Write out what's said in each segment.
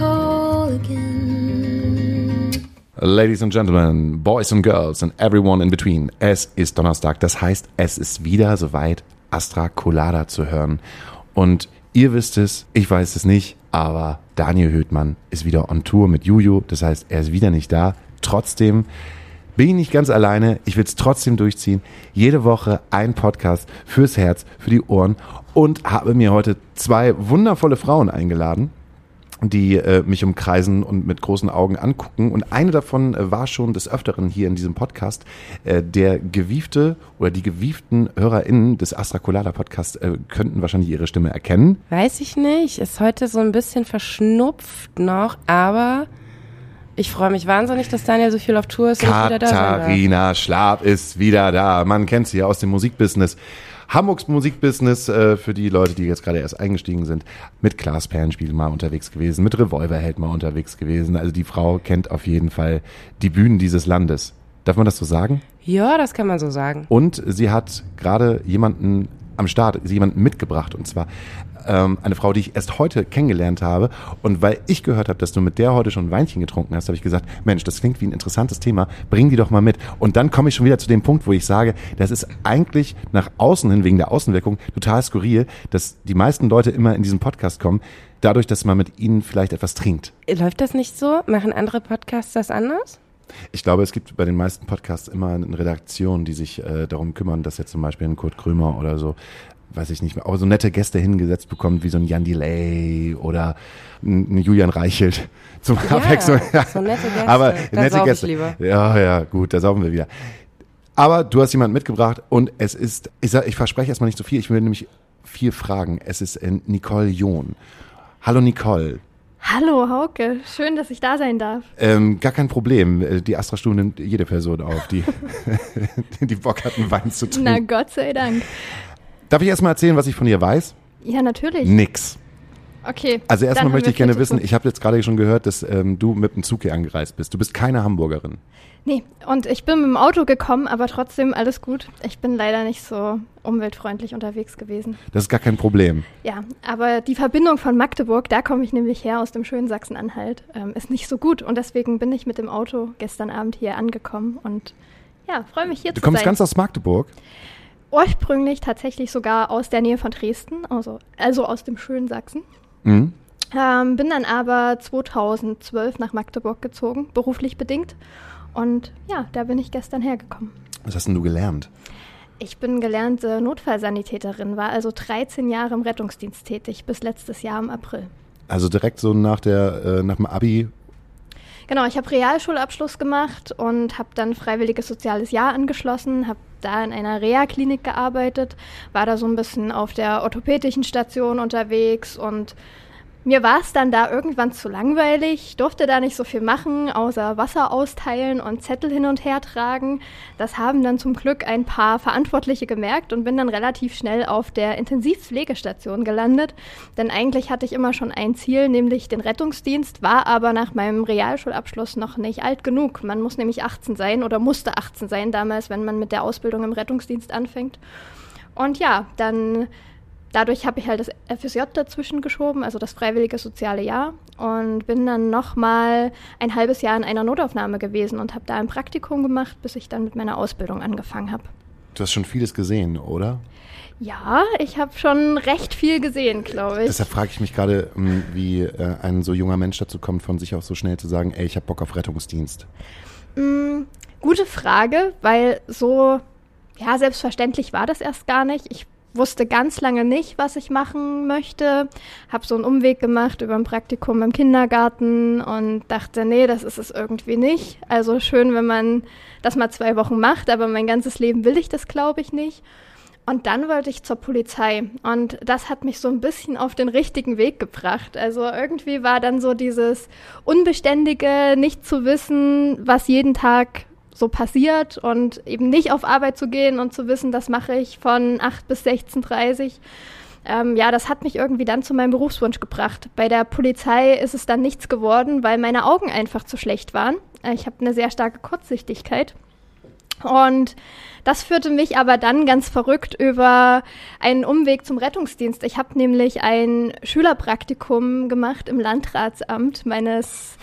call again. Ladies and Gentlemen, Boys and Girls and everyone in between. Es ist Donnerstag, das heißt, es ist wieder soweit, Astra Colada zu hören. Und ihr wisst es, ich weiß es nicht, aber Daniel Höhtmann ist wieder on Tour mit Juju, das heißt, er ist wieder nicht da. Trotzdem bin ich nicht ganz alleine, ich will es trotzdem durchziehen. Jede Woche ein Podcast fürs Herz, für die Ohren und habe mir heute zwei wundervolle Frauen eingeladen die äh, mich umkreisen und mit großen Augen angucken. Und eine davon äh, war schon des Öfteren hier in diesem Podcast. Äh, der gewiefte oder die gewieften HörerInnen des Astra Colada Podcasts äh, könnten wahrscheinlich ihre Stimme erkennen. Weiß ich nicht. Ist heute so ein bisschen verschnupft noch, aber ich freue mich wahnsinnig, dass Daniel so viel auf Tour ist und wieder da darf. Katharina Schlab ist wieder da. Man kennt sie ja aus dem Musikbusiness. Hamburgs Musikbusiness äh, für die Leute, die jetzt gerade erst eingestiegen sind. Mit Klaas Perlenspiel mal unterwegs gewesen, mit Revolverheld mal unterwegs gewesen. Also die Frau kennt auf jeden Fall die Bühnen dieses Landes. Darf man das so sagen? Ja, das kann man so sagen. Und sie hat gerade jemanden am Start, jemanden mitgebracht. Und zwar ähm, eine Frau, die ich erst heute kennengelernt habe. Und weil ich gehört habe, dass du mit der heute schon ein Weinchen getrunken hast, habe ich gesagt, Mensch, das klingt wie ein interessantes Thema, bring die doch mal mit. Und dann komme ich schon wieder zu dem Punkt, wo ich sage, das ist eigentlich nach außen hin, wegen der Außenwirkung, total skurril, dass die meisten Leute immer in diesen Podcast kommen, dadurch, dass man mit ihnen vielleicht etwas trinkt. Läuft das nicht so? Machen andere Podcasts das anders? Ich glaube, es gibt bei den meisten Podcasts immer eine Redaktion, die sich äh, darum kümmern, dass jetzt zum Beispiel ein Kurt Krömer oder so, weiß ich nicht mehr, auch so nette Gäste hingesetzt bekommt, wie so ein Jan Delay oder ein Julian Reichelt zum Abwechslung. so nette Gäste. Aber Da nette Gäste. lieber. Ja, ja, gut, da saufen wir wieder. Aber du hast jemanden mitgebracht und es ist, ich, sag, ich verspreche erstmal nicht so viel, ich will nämlich vier fragen. Es ist äh, Nicole John. Hallo Nicole. Hallo Hauke, schön, dass ich da sein darf. Ähm, gar kein Problem. Äh, Die Astra-Stunde nimmt jede Person auf, die, die Bock hat, einen Wein zu Na trinken. Gott sei Dank. Darf ich erstmal erzählen, was ich von ihr weiß? Ja, natürlich. Nix. Okay. Also erstmal möchte ich gerne wissen, ich habe jetzt gerade schon gehört, dass ähm, du mit dem Zug hier angereist bist. Du bist keine Hamburgerin. Nee, und ich bin mit dem Auto gekommen, aber trotzdem alles gut. Ich bin leider nicht so umweltfreundlich unterwegs gewesen. Das ist gar kein Problem. Ja, aber die Verbindung von Magdeburg, da komme ich nämlich her aus dem schönen Sachsen-Anhalt, ähm, ist nicht so gut. Und deswegen bin ich mit dem Auto gestern Abend hier angekommen und ja, freue mich hier Du zu kommst sein. ganz aus Magdeburg. Ursprünglich tatsächlich sogar aus der Nähe von Dresden, also, also aus dem schönen Sachsen. Mhm. Ähm, bin dann aber 2012 nach Magdeburg gezogen, beruflich bedingt. Und ja, da bin ich gestern hergekommen. Was hast denn du gelernt? Ich bin gelernte Notfallsanitäterin, war also 13 Jahre im Rettungsdienst tätig, bis letztes Jahr im April. Also direkt so nach der äh, nach dem Abi. Genau, ich habe Realschulabschluss gemacht und habe dann freiwilliges soziales Jahr angeschlossen, habe da in einer Reha-Klinik gearbeitet, war da so ein bisschen auf der orthopädischen Station unterwegs und mir war es dann da irgendwann zu langweilig, durfte da nicht so viel machen, außer Wasser austeilen und Zettel hin und her tragen. Das haben dann zum Glück ein paar Verantwortliche gemerkt und bin dann relativ schnell auf der Intensivpflegestation gelandet. Denn eigentlich hatte ich immer schon ein Ziel, nämlich den Rettungsdienst, war aber nach meinem Realschulabschluss noch nicht alt genug. Man muss nämlich 18 sein oder musste 18 sein damals, wenn man mit der Ausbildung im Rettungsdienst anfängt. Und ja, dann dadurch habe ich halt das FSJ dazwischen geschoben, also das freiwillige soziale Jahr und bin dann nochmal ein halbes Jahr in einer Notaufnahme gewesen und habe da ein Praktikum gemacht, bis ich dann mit meiner Ausbildung angefangen habe. Du hast schon vieles gesehen, oder? Ja, ich habe schon recht viel gesehen, glaube ich. Deshalb frage ich mich gerade, ähm, wie äh, ein so junger Mensch dazu kommt, von sich auch so schnell zu sagen, ey, ich habe Bock auf Rettungsdienst. Mm, gute Frage, weil so, ja, selbstverständlich war das erst gar nicht. Ich wusste ganz lange nicht, was ich machen möchte. Habe so einen Umweg gemacht über ein Praktikum im Kindergarten und dachte, nee, das ist es irgendwie nicht. Also schön, wenn man das mal zwei Wochen macht, aber mein ganzes Leben will ich das, glaube ich, nicht. Und dann wollte ich zur Polizei. Und das hat mich so ein bisschen auf den richtigen Weg gebracht. Also irgendwie war dann so dieses Unbeständige, nicht zu wissen, was jeden Tag so passiert und eben nicht auf Arbeit zu gehen und zu wissen, das mache ich von 8 bis 16.30 ähm, ja, das hat mich irgendwie dann zu meinem Berufswunsch gebracht. Bei der Polizei ist es dann nichts geworden, weil meine Augen einfach zu schlecht waren. Äh, ich habe eine sehr starke Kurzsichtigkeit. Und das führte mich aber dann ganz verrückt über einen Umweg zum Rettungsdienst. Ich habe nämlich ein Schülerpraktikum gemacht im Landratsamt meines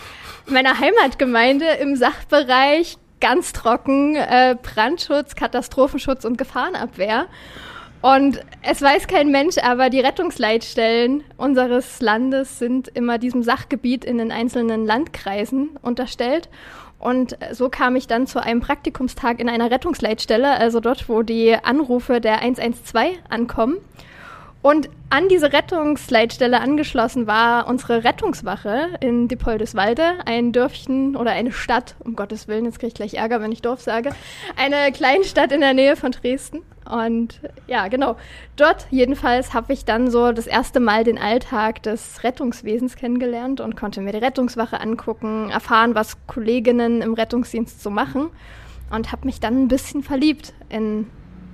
meiner Heimatgemeinde im Sachbereich ganz trocken äh, Brandschutz, Katastrophenschutz und Gefahrenabwehr. Und es weiß kein Mensch, aber die Rettungsleitstellen unseres Landes sind immer diesem Sachgebiet in den einzelnen Landkreisen unterstellt. Und so kam ich dann zu einem Praktikumstag in einer Rettungsleitstelle, also dort, wo die Anrufe der 112 ankommen. Und an diese Rettungsleitstelle angeschlossen war unsere Rettungswache in Diepoldeswalde, ein Dörfchen oder eine Stadt, um Gottes Willen, jetzt kriege ich gleich Ärger, wenn ich Dorf sage, eine Kleinstadt in der Nähe von Dresden. Und ja, genau, dort jedenfalls habe ich dann so das erste Mal den Alltag des Rettungswesens kennengelernt und konnte mir die Rettungswache angucken, erfahren, was Kolleginnen im Rettungsdienst so machen und habe mich dann ein bisschen verliebt in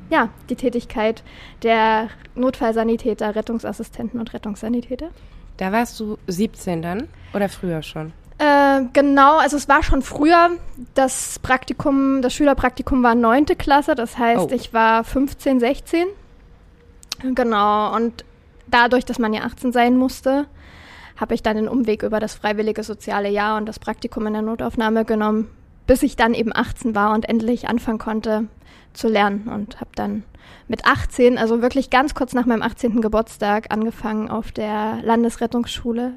ja, die Tätigkeit der Notfallsanitäter, Rettungsassistenten und Rettungssanitäter. Da warst du 17 dann oder früher schon? Äh, genau, also es war schon früher. Das Praktikum, das Schülerpraktikum war neunte Klasse, das heißt, oh. ich war 15, 16. Genau, und dadurch, dass man ja 18 sein musste, habe ich dann den Umweg über das freiwillige soziale Jahr und das Praktikum in der Notaufnahme genommen, bis ich dann eben 18 war und endlich anfangen konnte, zu lernen und habe dann mit 18, also wirklich ganz kurz nach meinem 18. Geburtstag, angefangen auf der Landesrettungsschule.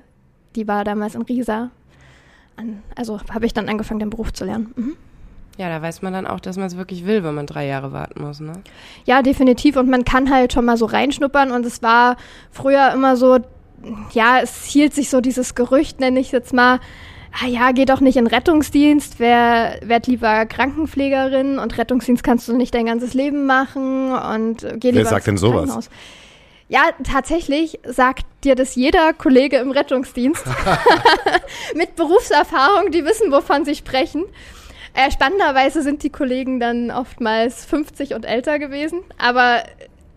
Die war damals in Riesa. Also habe ich dann angefangen, den Beruf zu lernen. Mhm. Ja, da weiß man dann auch, dass man es wirklich will, wenn man drei Jahre warten muss, ne? Ja, definitiv. Und man kann halt schon mal so reinschnuppern. Und es war früher immer so, ja, es hielt sich so dieses Gerücht, nenne ich jetzt mal, ah ja, geh doch nicht in Rettungsdienst, wer werd lieber Krankenpflegerin? Und Rettungsdienst kannst du nicht dein ganzes Leben machen. Und geh lieber Wer sagt denn sowas? Ja, tatsächlich sagt dir das jeder Kollege im Rettungsdienst. Mit Berufserfahrung, die wissen, wovon sie sprechen. Äh, spannenderweise sind die Kollegen dann oftmals 50 und älter gewesen, aber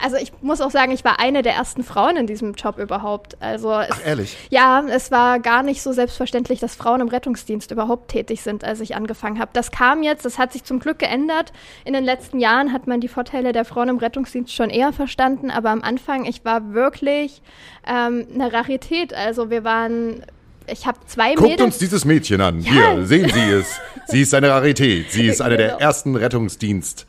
also ich muss auch sagen, ich war eine der ersten Frauen in diesem Job überhaupt. Also es, Ach, ehrlich? Ja, es war gar nicht so selbstverständlich, dass Frauen im Rettungsdienst überhaupt tätig sind, als ich angefangen habe. Das kam jetzt, das hat sich zum Glück geändert. In den letzten Jahren hat man die Vorteile der Frauen im Rettungsdienst schon eher verstanden, aber am Anfang, ich war wirklich ähm, eine Rarität. Also wir waren ich habe zwei Guckt Mädels. uns dieses Mädchen an. Ja. Hier, sehen Sie es. Sie ist eine Rarität. Sie ist eine genau. der ersten Rettungsdienst.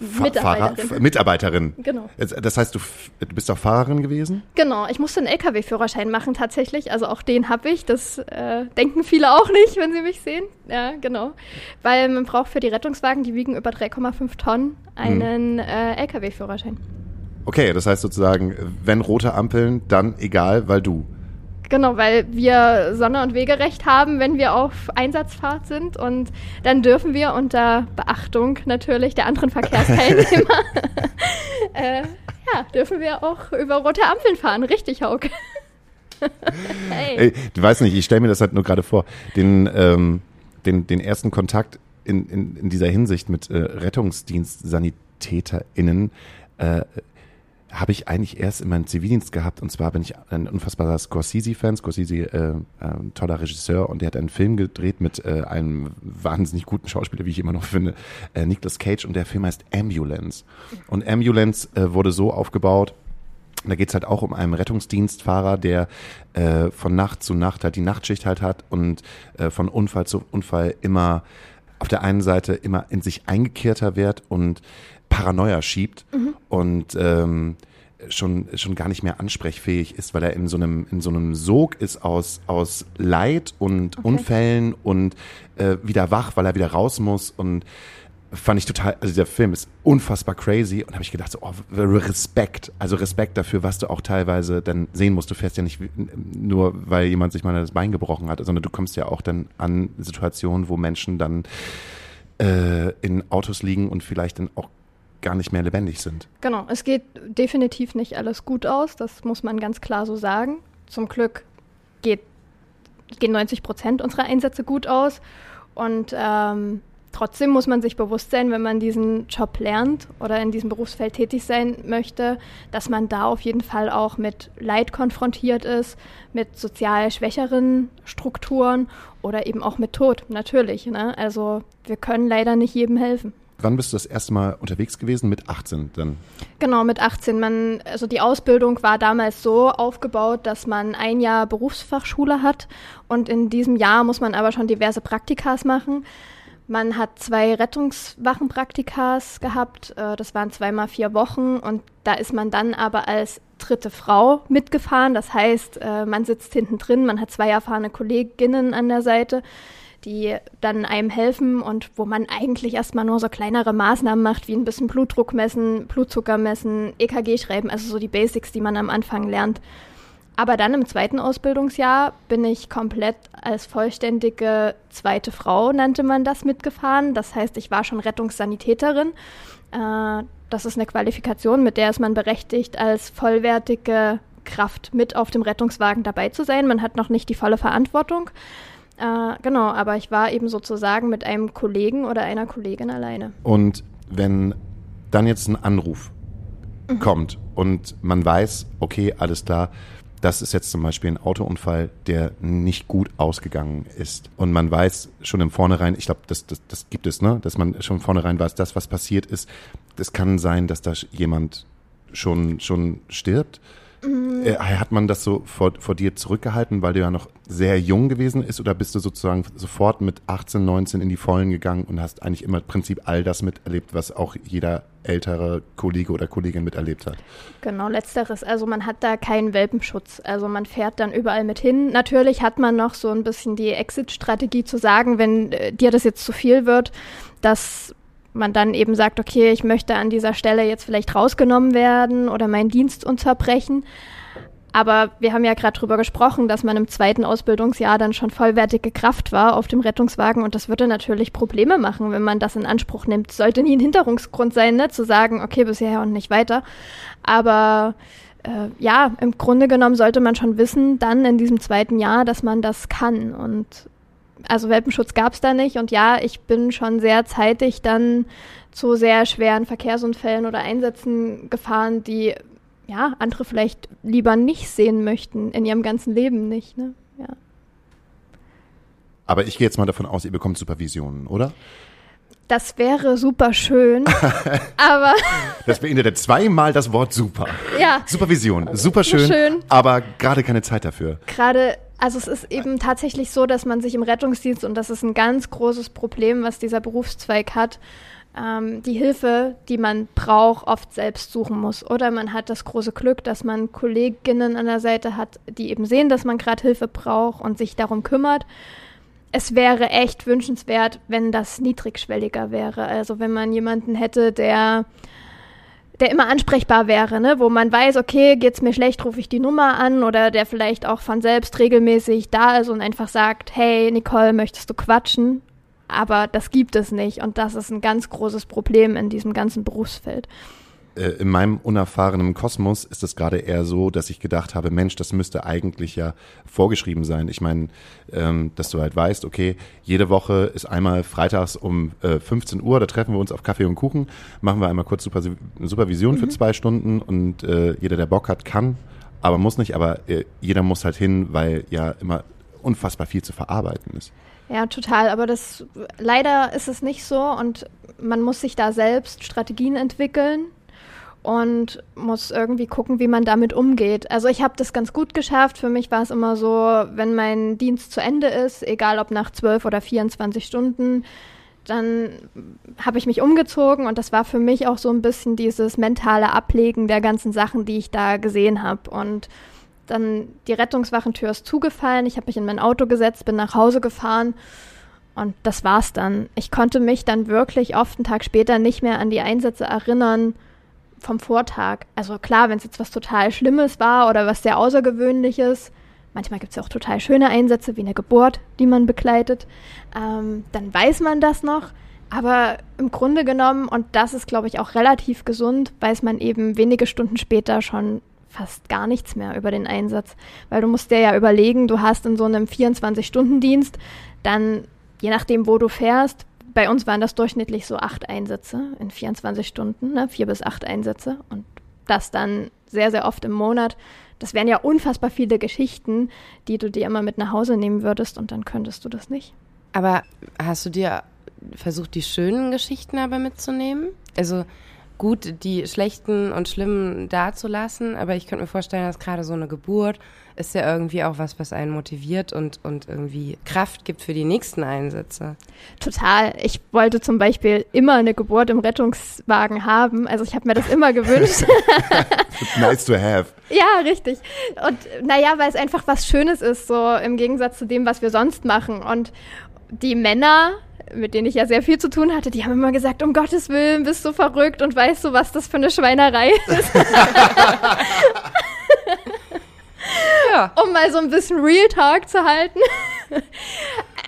Mitarbeiterin. Fahrer, Mitarbeiterin. Genau. Das heißt, du, du bist auch Fahrerin gewesen? Genau, ich musste einen LKW-Führerschein machen tatsächlich. Also auch den habe ich. Das äh, denken viele auch nicht, wenn sie mich sehen. Ja, genau. Weil man braucht für die Rettungswagen, die wiegen über 3,5 Tonnen, einen hm. äh, LKW-Führerschein. Okay, das heißt sozusagen, wenn rote Ampeln, dann egal, weil du. Genau, weil wir Sonne- und Wegerecht haben, wenn wir auf Einsatzfahrt sind. Und dann dürfen wir unter Beachtung natürlich der anderen Verkehrsteilnehmer, äh, ja, dürfen wir auch über rote Ampeln fahren. Richtig, Hauke. hey. Ey, du weißt nicht, ich stelle mir das halt nur gerade vor, den, ähm, den, den ersten Kontakt in, in, in dieser Hinsicht mit äh, Rettungsdienst-SanitäterInnen äh, habe ich eigentlich erst in meinem Zivildienst gehabt. Und zwar bin ich ein unfassbarer Scorsese-Fan. Scorsese, äh, äh, toller Regisseur. Und der hat einen Film gedreht mit äh, einem wahnsinnig guten Schauspieler, wie ich immer noch finde, äh, Nicolas Cage. Und der Film heißt Ambulance. Und Ambulance äh, wurde so aufgebaut, da geht's halt auch um einen Rettungsdienstfahrer, der äh, von Nacht zu Nacht halt die Nachtschicht halt hat und äh, von Unfall zu Unfall immer auf der einen Seite immer in sich eingekehrter wird und Paranoia schiebt mhm. und ähm, schon, schon gar nicht mehr ansprechfähig ist, weil er in so einem, in so einem Sog ist aus, aus Leid und okay. Unfällen und äh, wieder wach, weil er wieder raus muss und fand ich total, also der Film ist unfassbar crazy und habe ich gedacht, so, oh, Respekt, also Respekt dafür, was du auch teilweise dann sehen musst. Du fährst ja nicht nur, weil jemand sich mal das Bein gebrochen hat, sondern du kommst ja auch dann an Situationen, wo Menschen dann äh, in Autos liegen und vielleicht dann auch gar nicht mehr lebendig sind. Genau, es geht definitiv nicht alles gut aus, das muss man ganz klar so sagen. Zum Glück geht, gehen 90 Prozent unserer Einsätze gut aus und ähm, trotzdem muss man sich bewusst sein, wenn man diesen Job lernt oder in diesem Berufsfeld tätig sein möchte, dass man da auf jeden Fall auch mit Leid konfrontiert ist, mit sozial schwächeren Strukturen oder eben auch mit Tod, natürlich. Ne? Also wir können leider nicht jedem helfen. Wann bist du das erste Mal unterwegs gewesen? Mit 18 dann? Genau, mit 18. Man, also die Ausbildung war damals so aufgebaut, dass man ein Jahr Berufsfachschule hat und in diesem Jahr muss man aber schon diverse Praktikas machen. Man hat zwei Rettungswachenpraktikas gehabt. Äh, das waren zweimal vier Wochen und da ist man dann aber als dritte Frau mitgefahren. Das heißt, äh, man sitzt hinten drin, man hat zwei erfahrene Kolleginnen an der Seite, die dann einem helfen und wo man eigentlich erstmal nur so kleinere Maßnahmen macht, wie ein bisschen Blutdruck messen, Blutzucker messen, EKG schreiben, also so die Basics, die man am Anfang lernt. Aber dann im zweiten Ausbildungsjahr bin ich komplett als vollständige zweite Frau, nannte man das, mitgefahren. Das heißt, ich war schon Rettungssanitäterin. Äh, das ist eine Qualifikation, mit der ist man berechtigt, als vollwertige Kraft mit auf dem Rettungswagen dabei zu sein. Man hat noch nicht die volle Verantwortung. Äh, genau, aber ich war eben sozusagen mit einem Kollegen oder einer Kollegin alleine. Und wenn dann jetzt ein Anruf mhm. kommt und man weiß, okay, alles klar, das ist jetzt zum Beispiel ein Autounfall, der nicht gut ausgegangen ist. Und man weiß schon im Vornherein, ich glaube, das, das, das gibt es, ne? dass man schon im Vornherein weiß, das, was passiert ist, das kann sein, dass da jemand schon, schon stirbt. Mhm. Hat man das so vor, vor dir zurückgehalten, weil du ja noch sehr jung gewesen bist oder bist du sozusagen sofort mit 18, 19 in die Vollen gegangen und hast eigentlich immer im Prinzip all das miterlebt, was auch jeder ältere Kollege oder Kollegin miterlebt hat? Genau, letzteres. Also man hat da keinen Welpenschutz. Also man fährt dann überall mit hin. Natürlich hat man noch so ein bisschen die Exit-Strategie zu sagen, wenn äh, dir das jetzt zu viel wird, dass man dann eben sagt, okay, ich möchte an dieser Stelle jetzt vielleicht rausgenommen werden oder meinen Dienst unterbrechen. Aber wir haben ja gerade drüber gesprochen, dass man im zweiten Ausbildungsjahr dann schon vollwertige Kraft war auf dem Rettungswagen und das würde natürlich Probleme machen, wenn man das in Anspruch nimmt. Sollte nie ein Hinderungsgrund sein, ne, zu sagen, okay, bisher und nicht weiter. Aber äh, ja, im Grunde genommen sollte man schon wissen, dann in diesem zweiten Jahr, dass man das kann. Und also Welpenschutz gab es da nicht. Und ja, ich bin schon sehr zeitig dann zu sehr schweren Verkehrsunfällen oder Einsätzen gefahren, die ja andere vielleicht lieber nicht sehen möchten in ihrem ganzen Leben nicht. Ne? Ja. Aber ich gehe jetzt mal davon aus, ihr bekommt Supervisionen, oder? Das wäre super schön, aber. Das beinhaltet zweimal das Wort super. Ja. Supervision, super schön, schön. aber gerade keine Zeit dafür. Gerade also es ist eben tatsächlich so, dass man sich im Rettungsdienst, und das ist ein ganz großes Problem, was dieser Berufszweig hat, ähm, die Hilfe, die man braucht, oft selbst suchen muss. Oder man hat das große Glück, dass man Kolleginnen an der Seite hat, die eben sehen, dass man gerade Hilfe braucht und sich darum kümmert. Es wäre echt wünschenswert, wenn das niedrigschwelliger wäre. Also wenn man jemanden hätte, der der immer ansprechbar wäre, ne? wo man weiß, okay, geht's mir schlecht, rufe ich die Nummer an oder der vielleicht auch von selbst regelmäßig da ist und einfach sagt, hey Nicole, möchtest du quatschen? Aber das gibt es nicht und das ist ein ganz großes Problem in diesem ganzen Berufsfeld äh, in meinem unerfahrenen Kosmos ist es gerade eher so, dass ich gedacht habe, Mensch, das müsste eigentlich ja vorgeschrieben sein. Ich meine, ähm, dass du halt weißt, okay, jede Woche ist einmal freitags um äh, 15 Uhr, da treffen wir uns auf Kaffee und Kuchen, machen wir einmal kurz Super Supervision mhm. für zwei Stunden und äh, jeder, der Bock hat, kann, aber muss nicht, aber äh, jeder muss halt hin, weil ja immer unfassbar viel zu verarbeiten ist. Ja, total. Aber das leider ist es nicht so und man muss sich da selbst Strategien entwickeln, und muss irgendwie gucken, wie man damit umgeht. Also ich habe das ganz gut geschafft. Für mich war es immer so, wenn mein Dienst zu Ende ist, egal ob nach 12 oder 24 Stunden, dann habe ich mich umgezogen und das war für mich auch so ein bisschen dieses mentale Ablegen der ganzen Sachen, die ich da gesehen habe. Und dann die Rettungswachentür ist zugefallen, ich habe mich in mein Auto gesetzt, bin nach Hause gefahren Und das war's dann. Ich konnte mich dann wirklich oft einen Tag später nicht mehr an die Einsätze erinnern vom Vortag. Also klar, wenn es jetzt was total Schlimmes war oder was sehr Außergewöhnliches, manchmal gibt es ja auch total schöne Einsätze wie eine Geburt, die man begleitet, ähm, dann weiß man das noch. Aber im Grunde genommen, und das ist, glaube ich, auch relativ gesund, weiß man eben wenige Stunden später schon fast gar nichts mehr über den Einsatz. Weil du musst dir ja überlegen, du hast in so einem 24-Stunden-Dienst dann, je nachdem, wo du fährst, bei uns waren das durchschnittlich so acht Einsätze in 24 Stunden, ne? vier bis acht Einsätze. Und das dann sehr, sehr oft im Monat. Das wären ja unfassbar viele Geschichten, die du dir immer mit nach Hause nehmen würdest und dann könntest du das nicht. Aber hast du dir versucht, die schönen Geschichten aber mitzunehmen? Also gut, die schlechten und schlimmen dazulassen, aber ich könnte mir vorstellen, dass gerade so eine Geburt ist ja irgendwie auch was, was einen motiviert und, und irgendwie Kraft gibt für die nächsten Einsätze. Total. Ich wollte zum Beispiel immer eine Geburt im Rettungswagen haben. Also ich habe mir das immer gewünscht. nice to have. Ja, richtig. Und naja, weil es einfach was Schönes ist, so im Gegensatz zu dem, was wir sonst machen. Und die Männer mit denen ich ja sehr viel zu tun hatte, die haben immer gesagt, um Gottes Willen, bist du verrückt und weißt du, was das für eine Schweinerei ist. ja. Um mal so ein bisschen Real Talk zu halten.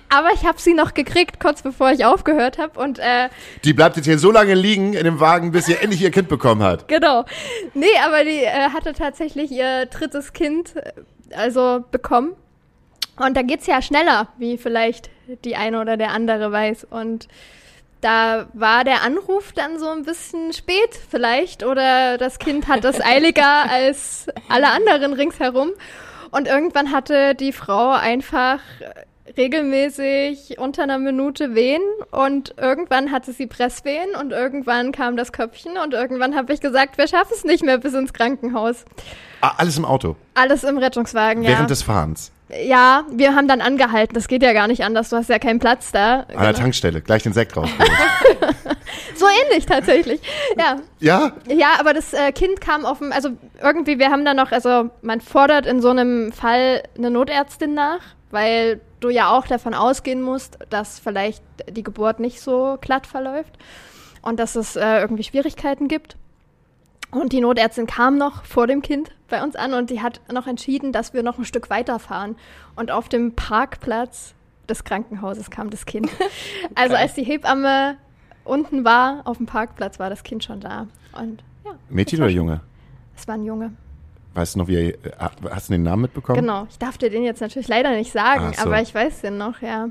aber ich habe sie noch gekriegt, kurz bevor ich aufgehört habe. Und äh, die bleibt jetzt hier so lange liegen in dem Wagen, bis sie endlich ihr Kind bekommen hat. Genau. Nee, aber die äh, hatte tatsächlich ihr drittes Kind, äh, also bekommen. Und da geht's ja schneller, wie vielleicht die eine oder der andere weiß. Und da war der Anruf dann so ein bisschen spät vielleicht oder das Kind hat es eiliger als alle anderen ringsherum. Und irgendwann hatte die Frau einfach regelmäßig unter einer Minute wehen und irgendwann hatte sie Presswehen und irgendwann kam das Köpfchen und irgendwann habe ich gesagt, wir schaffen es nicht mehr bis ins Krankenhaus. Ah, alles im Auto? Alles im Rettungswagen, ja. Während des Fahrens? Ja, wir haben dann angehalten. Das geht ja gar nicht anders. Du hast ja keinen Platz da. An genau. der Tankstelle, gleich den Sekt raus. so ähnlich tatsächlich. Ja. Ja? Ja, aber das äh, Kind kam auf dem, also irgendwie, wir haben da noch, also man fordert in so einem Fall eine Notärztin nach, weil du ja auch davon ausgehen musst, dass vielleicht die Geburt nicht so glatt verläuft und dass es äh, irgendwie Schwierigkeiten gibt. Und die Notärztin kam noch vor dem Kind bei uns an und die hat noch entschieden, dass wir noch ein Stück weiterfahren. Und auf dem Parkplatz des Krankenhauses kam das Kind. Also als die Hebamme unten war, auf dem Parkplatz, war das Kind schon da. Und, ja, Mädchen oder Junge? Es war ein Junge. Weißt du noch, wie er, äh, hast du den Namen mitbekommen? Genau, ich darf dir den jetzt natürlich leider nicht sagen, so. aber ich weiß den noch, ja.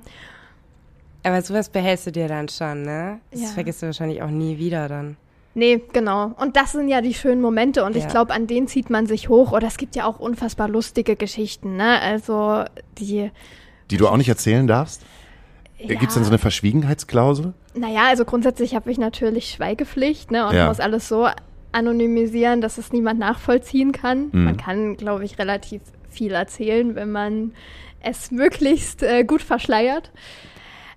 Aber sowas behältst du dir dann schon, ne? Das ja. vergisst du wahrscheinlich auch nie wieder dann. Nee, genau. Und das sind ja die schönen Momente und ja. ich glaube, an denen zieht man sich hoch. Oder es gibt ja auch unfassbar lustige Geschichten, ne? Also die. Die du auch nicht erzählen darfst? Ja. Gibt es denn so eine Verschwiegenheitsklausel? Naja, also grundsätzlich habe ich natürlich Schweigepflicht, ne? Und ja. muss alles so anonymisieren, dass es niemand nachvollziehen kann. Mhm. Man kann, glaube ich, relativ viel erzählen, wenn man es möglichst äh, gut verschleiert.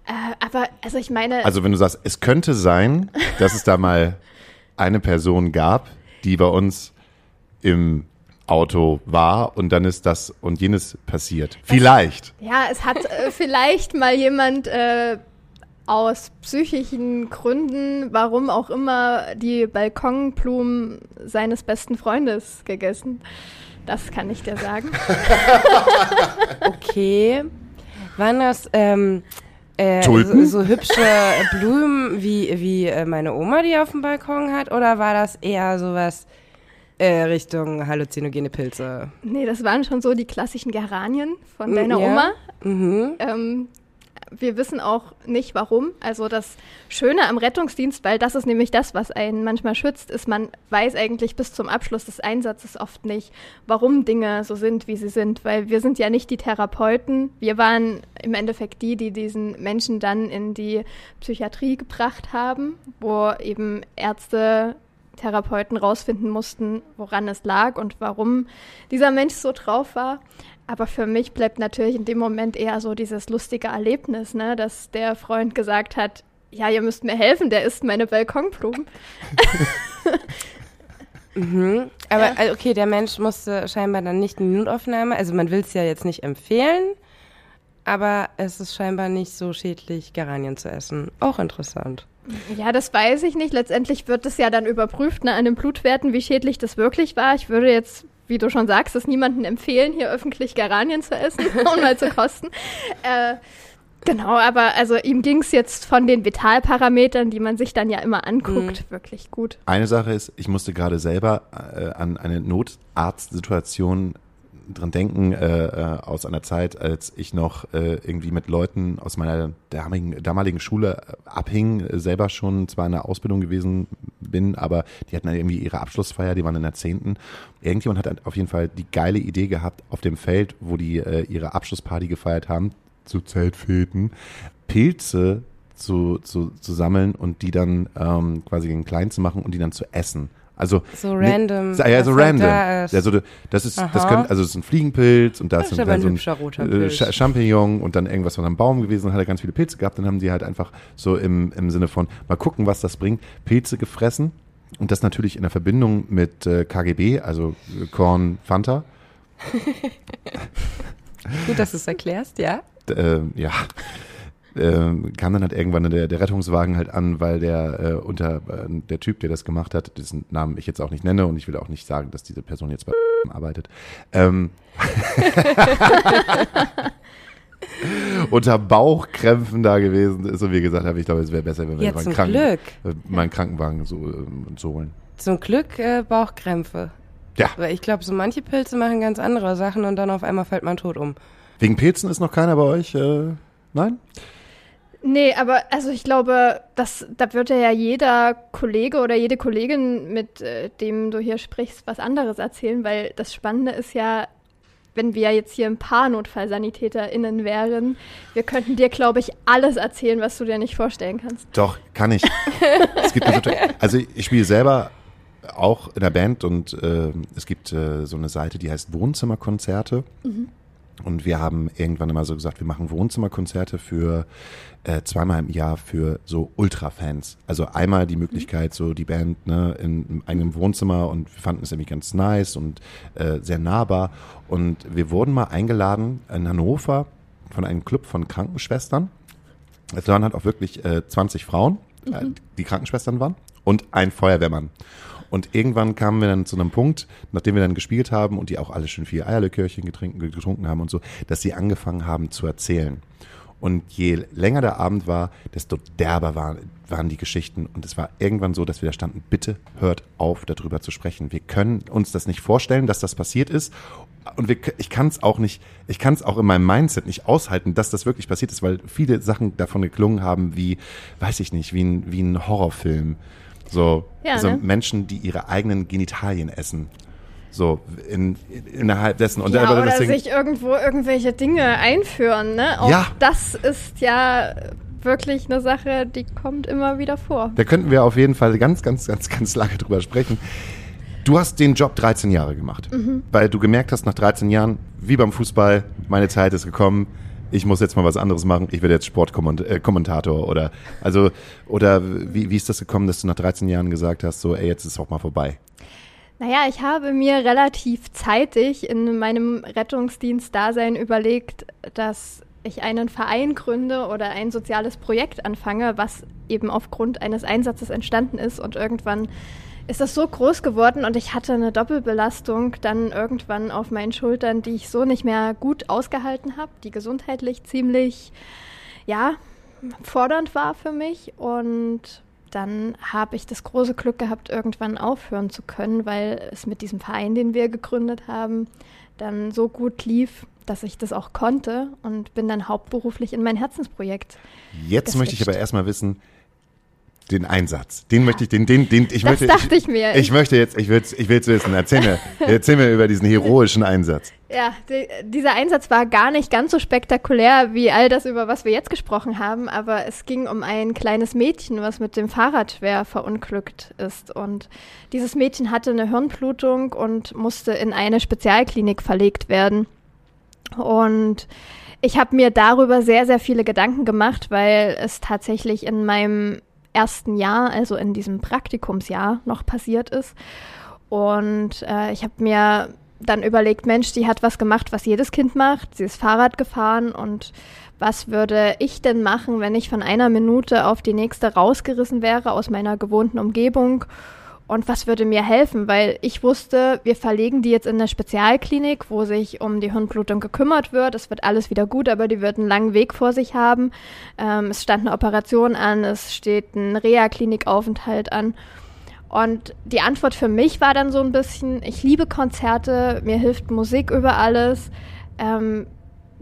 Äh, aber, also ich meine. Also, wenn du sagst, es könnte sein, dass es da mal eine Person gab, die bei uns im Auto war und dann ist das und jenes passiert. Vielleicht. Ja, es hat äh, vielleicht mal jemand äh, aus psychischen Gründen, warum auch immer, die Balkonblumen seines besten Freundes gegessen. Das kann ich dir sagen. okay. Waren das ähm, äh, so, so, hübsche Blumen wie, wie äh, meine Oma, die auf dem Balkon hat? Oder war das eher sowas äh, Richtung halluzinogene Pilze? Nee, das waren schon so die klassischen Geranien von deiner ja. Oma. Mhm. Ähm, wir wissen auch nicht warum. Also das Schöne am Rettungsdienst, weil das ist nämlich das, was einen manchmal schützt, ist, man weiß eigentlich bis zum Abschluss des Einsatzes oft nicht, warum Dinge so sind, wie sie sind. Weil wir sind ja nicht die Therapeuten. Wir waren im Endeffekt die, die diesen Menschen dann in die Psychiatrie gebracht haben, wo eben Ärzte Therapeuten rausfinden mussten, woran es lag und warum dieser Mensch so drauf war. Aber für mich bleibt natürlich in dem Moment eher so dieses lustige Erlebnis, ne, dass der Freund gesagt hat, ja, ihr müsst mir helfen, der isst meine Balkonblumen. mhm. Aber ja. Also, okay, der Mensch musste scheinbar dann nicht in die Notaufnahme. Also man will es ja jetzt nicht empfehlen, aber es ist scheinbar nicht so schädlich, Geranien zu essen. Auch interessant. Ja, das weiß ich nicht. Letztendlich wird es ja dann überprüft ne, an den Blutwerten, wie schädlich das wirklich war. Ich würde jetzt, wie du schon sagst, es niemandem empfehlen, hier öffentlich Geranien zu essen und mal zu kosten. Äh, genau, aber also ihm ging es jetzt von den Vitalparametern, die man sich dann ja immer anguckt, mhm. wirklich gut. Eine Sache ist, ich musste gerade selber äh, an eine Notarztsituation dran denken, äh, äh, aus einer Zeit, als ich noch äh, irgendwie mit Leuten aus meiner damaligen, damaligen Schule äh, abhing, äh, selber schon zwar in der Ausbildung gewesen bin, aber die hatten dann irgendwie ihre Abschlussfeier, die waren in der Zehnten. Irgendjemand hat auf jeden Fall die geile Idee gehabt, auf dem Feld, wo die äh, ihre Abschlussparty gefeiert haben, zu Zeltfäden, Pilze zu, zu, zu sammeln und die dann ähm, quasi in klein zu machen und die dann zu essen. Also so random. Ne, ja, so random. Da ist. Also das ist, Aha. das könnte, also es ist ein Fliegenpilz und da ist, ist dann so ein äh, Champignon und dann irgendwas von einem Baum gewesen und hat er ganz viele Pilze gehabt. Dann haben die halt einfach so im, im Sinne von mal gucken, was das bringt, Pilze gefressen und das natürlich in der Verbindung mit äh, KGB, also äh, Korn Fanta. Gut, dass du es erklärst, ja. Äh, ja äh, kam dann halt irgendwann der, der Rettungswagen halt an, weil der äh, unter äh, der Typ, der das gemacht hat, dessen Namen ich jetzt auch nicht nenne und ich will auch nicht sagen, dass diese Person jetzt bei arbeitet, ähm, unter Bauchkrämpfen da gewesen ist und wie gesagt habe, ich glaube, es wäre besser, wenn wir ja, meinen, Kranken, äh, meinen Krankenwagen so, äh, so holen. Zum Glück äh, Bauchkrämpfe. Ja. Weil ich glaube, so manche Pilze machen ganz andere Sachen und dann auf einmal fällt man tot um. Wegen Pilzen ist noch keiner bei euch? Äh, nein? Nee, aber also ich glaube, das, da wird ja jeder Kollege oder jede Kollegin, mit äh, dem du hier sprichst, was anderes erzählen, weil das Spannende ist ja, wenn wir jetzt hier ein paar NotfallsanitäterInnen wären, wir könnten dir, glaube ich, alles erzählen, was du dir nicht vorstellen kannst. Doch, kann ich. es gibt also ich spiele selber auch in der Band und äh, es gibt äh, so eine Seite, die heißt Wohnzimmerkonzerte. Mhm. Und wir haben irgendwann immer so gesagt, wir machen Wohnzimmerkonzerte für äh, zweimal im Jahr für so Ultra-Fans. Also einmal die Möglichkeit, so die Band ne, in einem Wohnzimmer und wir fanden es nämlich ganz nice und äh, sehr nahbar. Und wir wurden mal eingeladen in Hannover von einem Club von Krankenschwestern. Es waren halt auch wirklich äh, 20 Frauen, äh, mhm. die Krankenschwestern waren und ein Feuerwehrmann. Und irgendwann kamen wir dann zu einem Punkt, nachdem wir dann gespielt haben und die auch alle schon vier Eierlikörchen getrunken haben und so, dass sie angefangen haben zu erzählen. Und je länger der Abend war, desto derber waren, waren die Geschichten. Und es war irgendwann so, dass wir da standen, bitte hört auf, darüber zu sprechen. Wir können uns das nicht vorstellen, dass das passiert ist. Und wir, ich kann es auch nicht, ich kann es auch in meinem Mindset nicht aushalten, dass das wirklich passiert ist, weil viele Sachen davon geklungen haben wie, weiß ich nicht, wie ein, wie ein Horrorfilm. So, ja, also ne? Menschen, die ihre eigenen Genitalien essen. So, in, in, innerhalb dessen. Und ja, oder deswegen, sich irgendwo irgendwelche Dinge einführen, ne? Auch ja. das ist ja wirklich eine Sache, die kommt immer wieder vor. Da könnten wir auf jeden Fall ganz, ganz, ganz, ganz lange drüber sprechen. Du hast den Job 13 Jahre gemacht, mhm. weil du gemerkt hast, nach 13 Jahren, wie beim Fußball, meine Zeit ist gekommen ich muss jetzt mal was anderes machen, ich werde jetzt Sportkommentator oder also oder wie, wie ist das gekommen, dass du nach 13 Jahren gesagt hast, so ey, jetzt ist es auch mal vorbei? Naja, ich habe mir relativ zeitig in meinem Rettungsdienst-Dasein überlegt, dass ich einen Verein gründe oder ein soziales Projekt anfange, was eben aufgrund eines Einsatzes entstanden ist und irgendwann ist das so groß geworden und ich hatte eine Doppelbelastung dann irgendwann auf meinen Schultern, die ich so nicht mehr gut ausgehalten habe, die gesundheitlich ziemlich, ja, fordernd war für mich und dann habe ich das große Glück gehabt, irgendwann aufhören zu können, weil es mit diesem Verein, den wir gegründet haben, dann so gut lief, dass ich das auch konnte und bin dann hauptberuflich in mein Herzensprojekt. Jetzt geswitcht. möchte ich aber erstmal wissen, den Einsatz. Den möchte ich, den, den, den, ich das möchte. dachte ich, mir. Ich, ich möchte jetzt, ich will, ich will jetzt wissen. Erzähl mir, erzähl mir über diesen heroischen Einsatz. Ja, die, dieser Einsatz war gar nicht ganz so spektakulär wie all das, über was wir jetzt gesprochen haben, aber es ging um ein kleines Mädchen, was mit dem Fahrrad schwer verunglückt ist. Und dieses Mädchen hatte eine Hirnblutung und musste in eine Spezialklinik verlegt werden. Und ich habe mir darüber sehr, sehr viele Gedanken gemacht, weil es tatsächlich in meinem ersten Jahr, also in diesem Praktikumsjahr, noch passiert ist. Und äh, ich habe mir dann überlegt, Mensch, die hat was gemacht, was jedes Kind macht. Sie ist Fahrrad gefahren und was würde ich denn machen, wenn ich von einer Minute auf die nächste rausgerissen wäre aus meiner gewohnten Umgebung? Und was würde mir helfen? Weil ich wusste, wir verlegen die jetzt in eine Spezialklinik, wo sich um die Hirnblutung gekümmert wird. Es wird alles wieder gut, aber die wird einen langen Weg vor sich haben. Ähm, es stand eine Operation an, es steht ein Reha-Klinikaufenthalt an. Und die Antwort für mich war dann so ein bisschen, ich liebe Konzerte, mir hilft Musik über alles. Ähm,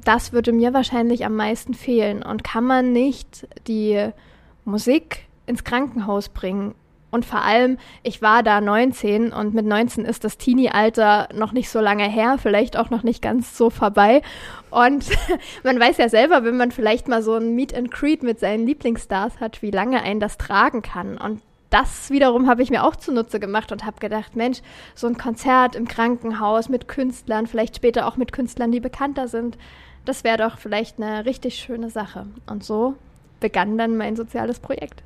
das würde mir wahrscheinlich am meisten fehlen. Und kann man nicht die Musik ins Krankenhaus bringen? Und vor allem, ich war da 19 und mit 19 ist das Teenie-Alter noch nicht so lange her, vielleicht auch noch nicht ganz so vorbei. Und man weiß ja selber, wenn man vielleicht mal so ein Meet and Greet mit seinen Lieblingsstars hat, wie lange einen das tragen kann. Und das wiederum habe ich mir auch zunutze gemacht und habe gedacht, Mensch, so ein Konzert im Krankenhaus mit Künstlern, vielleicht später auch mit Künstlern, die bekannter sind, das wäre doch vielleicht eine richtig schöne Sache. Und so begann dann mein soziales Projekt.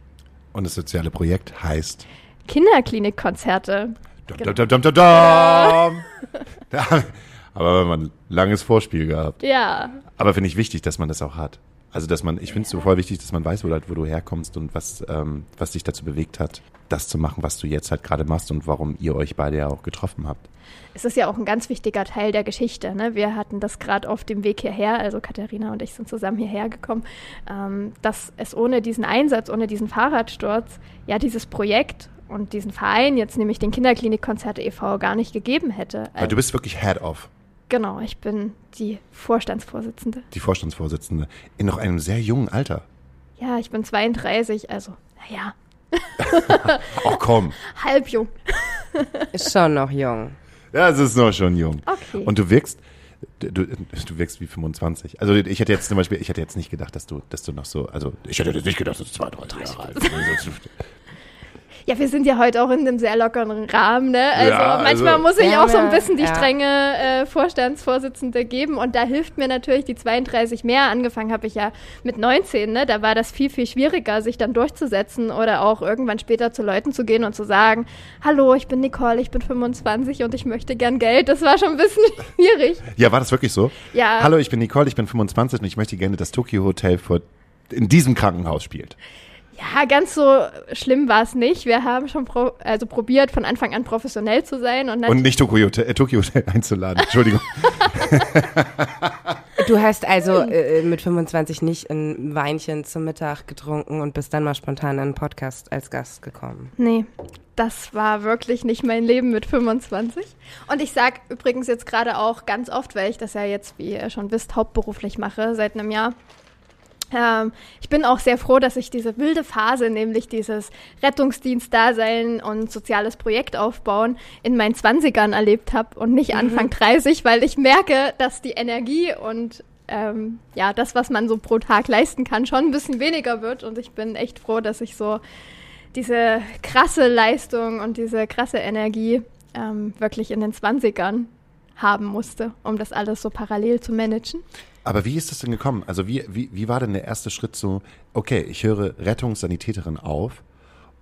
Und das soziale Projekt heißt Kinderklinikkonzerte. Dum, dum, dum, dum, dum. Aber man ein langes Vorspiel gehabt. Ja. Aber finde ich wichtig, dass man das auch hat. Also dass man, ich finde es so voll wichtig, dass man weiß, wo, wo du herkommst und was, ähm, was dich dazu bewegt hat, das zu machen, was du jetzt halt gerade machst und warum ihr euch beide ja auch getroffen habt. Es ist ja auch ein ganz wichtiger Teil der Geschichte. Ne? Wir hatten das gerade auf dem Weg hierher, also Katharina und ich sind zusammen hierher gekommen, ähm, dass es ohne diesen Einsatz, ohne diesen Fahrradsturz, ja dieses Projekt und diesen Verein, jetzt nämlich den Kinderklinikkonzerte e.V., gar nicht gegeben hätte. Weil du bist wirklich Head-Off. Genau, ich bin die Vorstandsvorsitzende. Die Vorstandsvorsitzende. In noch einem sehr jungen Alter. Ja, ich bin 32, also, naja. Ach komm. Halb jung. Ist schon noch jung. Ja, es ist noch schon jung. Okay. Und du wirkst, du, du wirkst wie 25. Also ich hätte jetzt zum Beispiel, ich hätte jetzt nicht gedacht, dass du, dass du noch so, also ich hätte jetzt nicht gedacht, dass du 32 Jahre alt bist. Ja, wir sind ja heute auch in einem sehr lockeren Rahmen, ne? Also Ja, also- manchmal muss ich Ja, auch so ein bisschen die ja. strenge äh, Vorstandsvorsitzende geben und da hilft mir natürlich die 32 mehr. Angefangen habe ich ja mit 19, ne? Da war das viel, viel schwieriger, sich dann durchzusetzen oder auch irgendwann später zu Leuten zu gehen und zu sagen, hallo, ich bin Nicole, ich bin 25 und ich möchte gern Geld. Das war schon ein bisschen schwierig. Ja, war das wirklich so? Ja. Hallo, ich bin Nicole, ich bin 25 und ich möchte gerne das Tokyo Hotel vor, in diesem Krankenhaus spielt. Ja, ganz so schlimm war es nicht. Wir haben schon pro also probiert, von Anfang an professionell zu sein und, Und nicht Tokyo Hotel, äh, Tokyo Hotel einzuladen. Entschuldigung. Du hast also äh, mit 25 nicht ein Weinchen zum Mittag getrunken und bist dann mal spontan in einen Podcast als Gast gekommen. Nee, das war wirklich nicht mein Leben mit 25. Und ich sage übrigens jetzt gerade auch ganz oft, weil ich das ja jetzt, wie ihr schon wisst, hauptberuflich mache seit einem Jahr. Ähm, ich bin auch sehr froh, dass ich diese wilde Phase, nämlich dieses Rettungsdienst-Dasein und soziales Projekt aufbauen, in meinen 20ern erlebt habe und nicht Anfang 30, weil ich merke, dass die Energie und ähm, ja, das, was man so pro Tag leisten kann, schon ein bisschen weniger wird. Und ich bin echt froh, dass ich so diese krasse Leistung und diese krasse Energie ähm, wirklich in den 20ern haben musste, um das alles so parallel zu managen. Aber wie ist das denn gekommen? Also wie, wie, wie war denn der erste Schritt so, okay, ich höre Rettungssanitäterin auf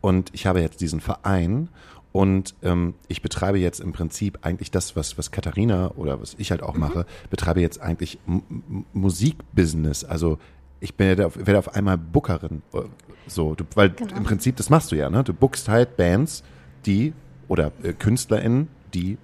und ich habe jetzt diesen Verein und ähm, ich betreibe jetzt im Prinzip eigentlich das, was, was Katharina oder was ich halt auch mache, betreibe jetzt eigentlich Musikbusiness. Also ich bin ja da, werde auf einmal Bookerin. äh, So, du, weil Genau. im Prinzip, das machst du ja, ne? Du bookst halt Bands, die oder äh, KünstlerInnen, die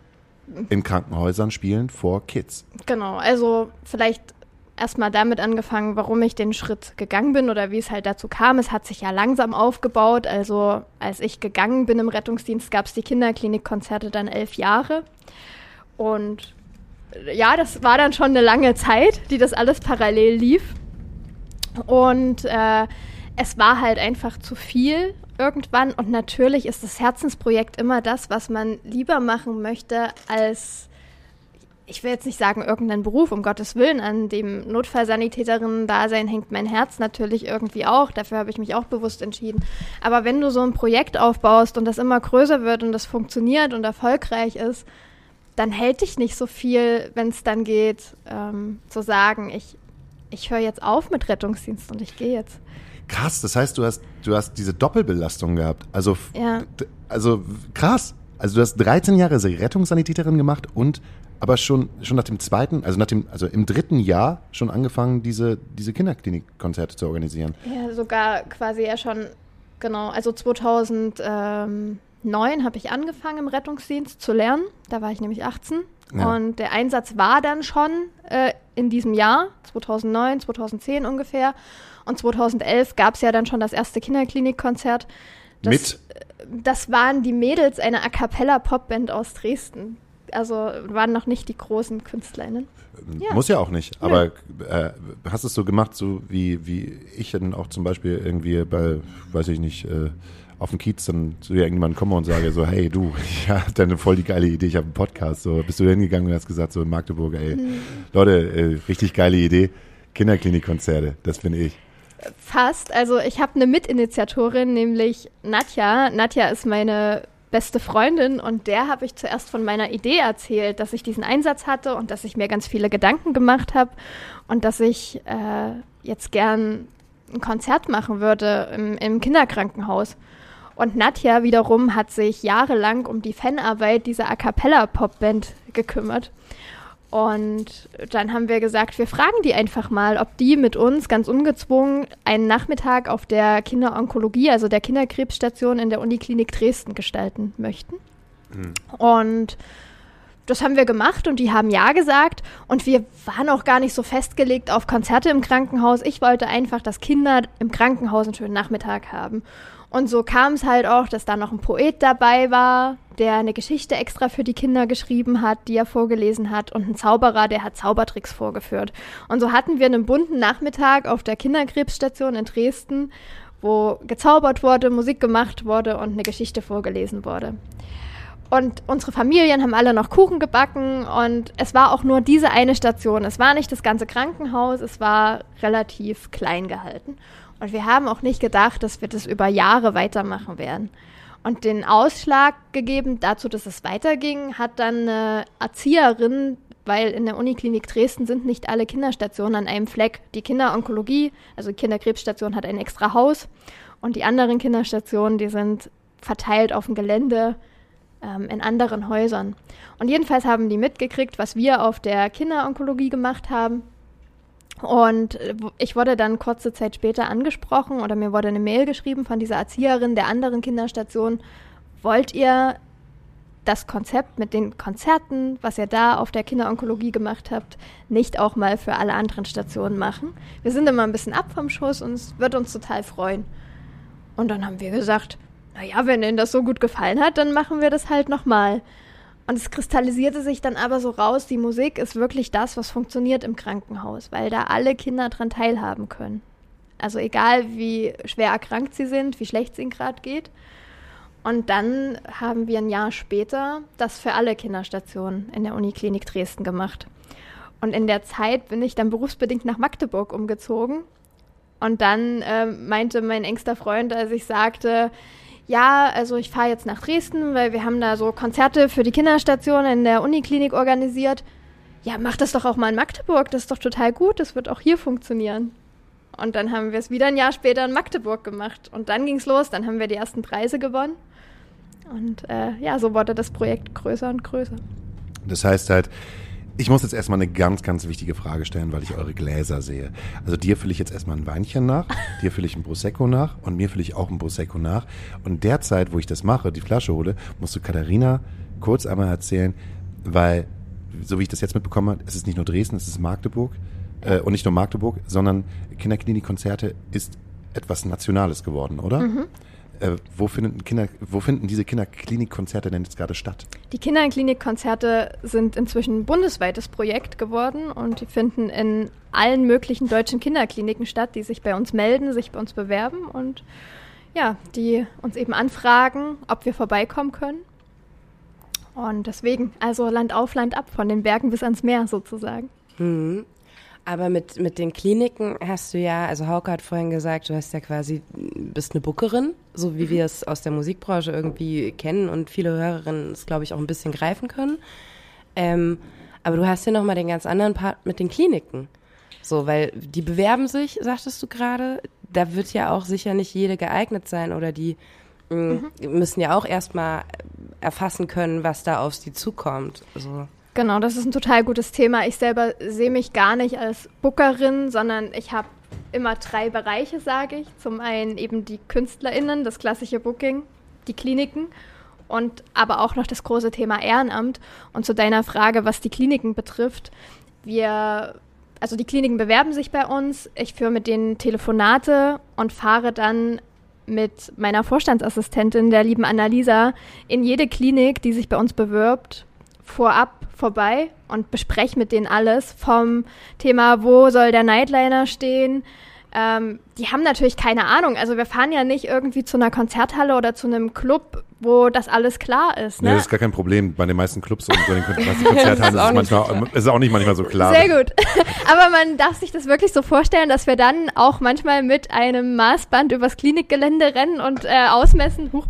in Krankenhäusern spielen vor Kids. Genau, also vielleicht erstmal damit angefangen, warum ich den Schritt gegangen bin oder wie es halt dazu kam. Es hat sich ja langsam aufgebaut. Also als ich gegangen bin im Rettungsdienst, gab es die Kinderklinikkonzerte dann elf Jahre. Und ja, das war dann schon eine lange Zeit, die das alles parallel lief. Und äh, es war halt einfach zu viel irgendwann. Und natürlich ist das Herzensprojekt immer das, was man lieber machen möchte als ich will jetzt nicht sagen irgendeinen Beruf, um Gottes Willen, an dem Notfallsanitäterinnen-Dasein hängt mein Herz natürlich irgendwie auch. Dafür habe ich mich auch bewusst entschieden. Aber wenn du so ein Projekt aufbaust und das immer größer wird und das funktioniert und erfolgreich ist, dann hält dich nicht so viel, wenn es dann geht, ähm, zu sagen, ich, ich höre jetzt auf mit Rettungsdienst und ich gehe jetzt. Krass, das heißt, du hast, du hast diese Doppelbelastung gehabt. Also, Ja. also krass. Also du hast 13 Jahre Rettungssanitäterin gemacht und aber schon, schon nach dem zweiten, also nach dem, also im dritten Jahr schon angefangen, diese, diese Kinderklinikkonzerte zu organisieren. Ja, sogar quasi ja schon, genau, also 2009 habe ich angefangen im Rettungsdienst zu lernen. Da war ich nämlich 18. Ja. Und der Einsatz war dann schon äh, in diesem Jahr, 2009, 2010 ungefähr. Und 2011 gab es ja dann schon das erste Kinderklinikkonzert. Mit? Das waren die Mädels einer A Cappella Popband aus Dresden also waren noch nicht die großen KünstlerInnen. Ja. Muss ja auch nicht, aber äh, hast es so gemacht, so wie, wie ich dann auch zum Beispiel irgendwie bei, weiß ich nicht, äh, auf dem Kiez dann zu irgendjemandem komme und sage so, hey du, ich habe dann voll die geile Idee, ich habe einen Podcast. So, bist du hingegangen und hast gesagt, so in Magdeburg, ey, mhm. Leute, äh, richtig geile Idee, Kinderklinikkonzerte, das bin ich. Fast, also ich habe eine Mitinitiatorin, nämlich Nadja. Nadja ist meine beste Freundin und der habe ich zuerst von meiner Idee erzählt, dass ich diesen Einsatz hatte und dass ich mir ganz viele Gedanken gemacht habe und dass ich äh, jetzt gern ein Konzert machen würde im, im Kinderkrankenhaus. Und Nadja wiederum hat sich jahrelang um die Fanarbeit dieser A cappella Popband gekümmert. Und dann haben wir gesagt, wir fragen die einfach mal, ob die mit uns ganz ungezwungen einen Nachmittag auf der Kinderonkologie, also der Kinderkrebsstation in der Uniklinik Dresden gestalten möchten. Mhm. Und das haben wir gemacht und die haben ja gesagt und wir waren auch gar nicht so festgelegt auf Konzerte im Krankenhaus. Ich wollte einfach, dass Kinder im Krankenhaus einen schönen Nachmittag haben. Und so kam es halt auch, dass da noch ein Poet dabei war, der eine Geschichte extra für die Kinder geschrieben hat, die er vorgelesen hat, und ein Zauberer, der hat Zaubertricks vorgeführt. Und so hatten wir einen bunten Nachmittag auf der Kinderkrebsstation in Dresden, wo gezaubert wurde, Musik gemacht wurde und eine Geschichte vorgelesen wurde. Und unsere Familien haben alle noch Kuchen gebacken und es war auch nur diese eine Station. Es war nicht das ganze Krankenhaus, es war relativ klein gehalten. Und wir haben auch nicht gedacht, dass wir das über Jahre weitermachen werden. Und den Ausschlag gegeben dazu, dass es weiterging, hat dann eine Erzieherin, weil in der Uniklinik Dresden sind nicht alle Kinderstationen an einem Fleck. Die Kinderonkologie, also die Kinderkrebsstation, hat ein extra Haus und die anderen Kinderstationen, die sind verteilt auf dem Gelände ähm, in anderen Häusern. Und jedenfalls haben die mitgekriegt, was wir auf der Kinderonkologie gemacht haben und äh, ich wurde dann kurze Zeit später angesprochen oder mir wurde eine Mail geschrieben von dieser Erzieherin der anderen Kinderstation. Wollt ihr das Konzept mit den Konzerten, was ihr da auf der Kinderonkologie gemacht habt, nicht auch mal für alle anderen Stationen machen? Wir sind immer ein bisschen ab vom Schuss und es wird uns total freuen. Und dann haben wir gesagt, naja, wenn Ihnen das so gut gefallen hat, dann machen wir das halt nochmal. Und es kristallisierte sich dann aber so raus, die Musik ist wirklich das, was funktioniert im Krankenhaus, weil da alle Kinder dran teilhaben können. Also egal, wie schwer erkrankt sie sind, wie schlecht es ihnen gerade geht. Und dann haben wir ein Jahr später das für alle Kinderstationen in der Uniklinik Dresden gemacht. Und in der Zeit bin ich dann berufsbedingt nach Magdeburg umgezogen. Und dann äh, meinte mein engster Freund, als ich sagte, ja, also ich fahre jetzt nach Dresden, weil wir haben da so Konzerte für die Kinderstation in der Uniklinik organisiert. Ja, mach das doch auch mal in Magdeburg, das ist doch total gut, das wird auch hier funktionieren. Und dann haben wir es wieder ein Jahr später in Magdeburg gemacht. Und dann ging es los, dann haben wir die ersten Preise gewonnen. Und äh, ja, so wurde das Projekt größer und größer. Das heißt halt, ich muss jetzt erstmal eine ganz, ganz wichtige Frage stellen, weil ich eure Gläser sehe. Also dir fülle ich jetzt erstmal ein Weinchen nach, dir fülle ich ein Prosecco nach und mir fülle ich auch ein Prosecco nach. Und derzeit, wo ich das mache, die Flasche hole, musst du Katharina kurz einmal erzählen, weil, so wie ich das jetzt mitbekommen habe, es ist nicht nur Dresden, es ist Magdeburg. Äh, und nicht nur Magdeburg, sondern Kinderklinikkonzerte ist etwas Nationales geworden, oder? Mhm. Äh, wo, finden Kinder, wo finden diese Kinderklinikkonzerte denn jetzt gerade statt? Die Kinderklinikkonzerte sind inzwischen ein bundesweites Projekt geworden und die finden in allen möglichen deutschen Kinderkliniken statt, die sich bei uns melden, sich bei uns bewerben und ja, die uns eben anfragen, ob wir vorbeikommen können. Und deswegen, also Land auf, Land ab, von den Bergen bis ans Meer sozusagen. Mhm. Aber mit, mit den Kliniken hast du ja, also Hauke hat vorhin gesagt, du hast ja quasi, bist eine Bookerin, so wie mhm. wir es aus der Musikbranche irgendwie kennen und viele Hörerinnen es, glaube ich, auch ein bisschen greifen können. Ähm, aber du hast hier nochmal den ganz anderen Part mit den Kliniken. So, weil die bewerben sich, sagtest du gerade, da wird ja auch sicher nicht jede geeignet sein oder die mh, mm, mhm. müssen ja auch erstmal erfassen können, was da auf sie zukommt. Also. Genau, das ist ein total gutes Thema. Ich selber sehe mich gar nicht als Bookerin, sondern ich habe immer drei Bereiche, sage ich. Zum einen eben die KünstlerInnen, das klassische Booking, die Kliniken und aber auch noch das große Thema Ehrenamt. Und zu deiner Frage, was die Kliniken betrifft, wir, also die Kliniken bewerben sich bei uns, ich führe mit denen Telefonate und fahre dann mit meiner Vorstandsassistentin, der lieben Annalisa, in jede Klinik, die sich bei uns bewirbt, vorab vorbei und bespreche mit denen alles vom Thema, wo soll der Nightliner stehen, ähm, die haben natürlich keine Ahnung. Also wir fahren ja nicht irgendwie zu einer Konzerthalle oder zu einem Club, wo das alles klar ist. Ne? Nee, das ist gar kein Problem. Bei den meisten Clubs und bei den Konzerthallen ist, es manchmal, ist auch nicht manchmal so klar. Sehr gut. Aber man darf sich das wirklich so vorstellen, dass wir dann auch manchmal mit einem Maßband übers Klinikgelände rennen und äh, ausmessen, huch,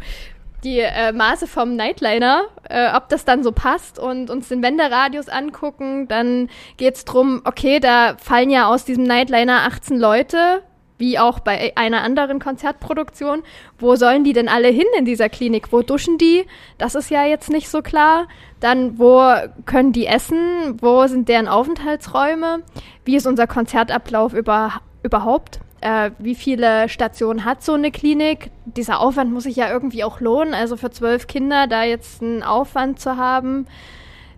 die äh, Maße vom Nightliner, äh, ob das dann so passt und uns den Wenderadius angucken. Dann geht es darum, okay, da fallen ja aus diesem Nightliner 18 Leute, wie auch bei einer anderen Konzertproduktion. Wo sollen die denn alle hin in dieser Klinik? Wo duschen die? Das ist ja jetzt nicht so klar. Dann, wo können die essen? Wo sind deren Aufenthaltsräume? Wie ist unser Konzertablauf über, überhaupt? Äh, wie viele Stationen hat so eine Klinik. Dieser Aufwand muss sich ja irgendwie auch lohnen. Also für zwölf Kinder da jetzt einen Aufwand zu haben,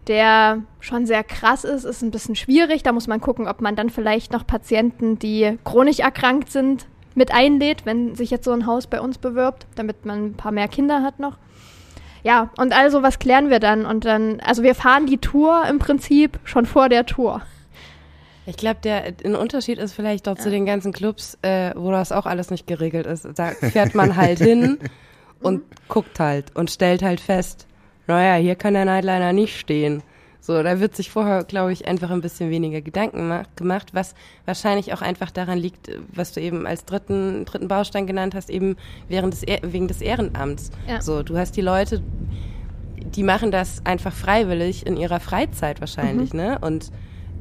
der schon sehr krass ist, ist ein bisschen schwierig. Da muss man gucken, ob man dann vielleicht noch Patienten, die chronisch erkrankt sind, mit einlädt, wenn sich jetzt so ein Haus bei uns bewirbt, damit man ein paar mehr Kinder hat noch. Ja, und also was klären wir dann? Und dann, also wir fahren die Tour im Prinzip schon vor der Tour. Ich glaube, der ein Unterschied ist vielleicht doch ja. zu den ganzen Clubs, äh, wo das auch alles nicht geregelt ist. Da fährt man halt hin und guckt halt und stellt halt fest, naja, hier kann der Nightliner nicht stehen. So, da wird sich vorher, glaube ich, einfach ein bisschen weniger Gedanken gemacht, was wahrscheinlich auch einfach daran liegt, was du eben als dritten, dritten Baustein genannt hast, eben während des, wegen des Ehrenamts. Ja. So, du hast die Leute, die machen das einfach freiwillig in ihrer Freizeit wahrscheinlich, mhm. ne? Und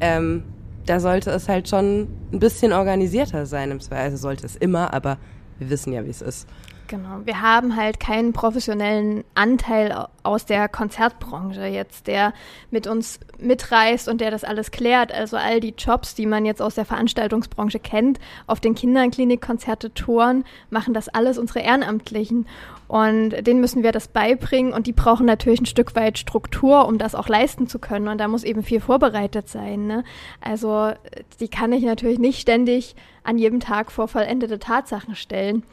ähm, da sollte es halt schon ein bisschen organisierter sein. Im Zweifel also sollte es immer, aber wir wissen ja, wie es ist. Genau. Wir haben halt keinen professionellen Anteil aus der Konzertbranche jetzt, der mit uns mitreist und der das alles klärt. Also all die Jobs, die man jetzt aus der Veranstaltungsbranche kennt, auf den Kinderklinikkonzerte, Touren, machen das alles unsere Ehrenamtlichen. Und denen müssen wir das beibringen und die brauchen natürlich ein Stück weit Struktur, um das auch leisten zu können. Und da muss eben viel vorbereitet sein. Ne? Also die kann ich natürlich nicht ständig an jedem Tag vor vollendete Tatsachen stellen.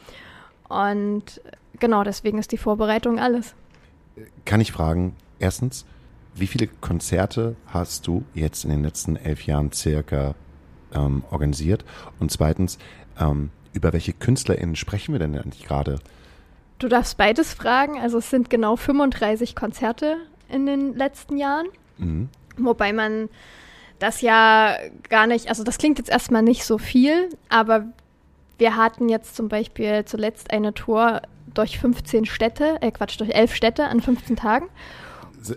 Und genau deswegen ist die Vorbereitung alles. Kann ich fragen, erstens, wie viele Konzerte hast du jetzt in den letzten elf Jahren circa ähm, organisiert? Und zweitens, ähm, über welche KünstlerInnen sprechen wir denn eigentlich gerade? Du darfst beides fragen. Also es sind genau 35 Konzerte in den letzten Jahren. Mhm. Wobei man das ja gar nicht, also das klingt jetzt erstmal nicht so viel, aber wir hatten jetzt zum Beispiel zuletzt eine Tour durch 15 Städte, äh Quatsch, durch 11 Städte an 15 Tagen.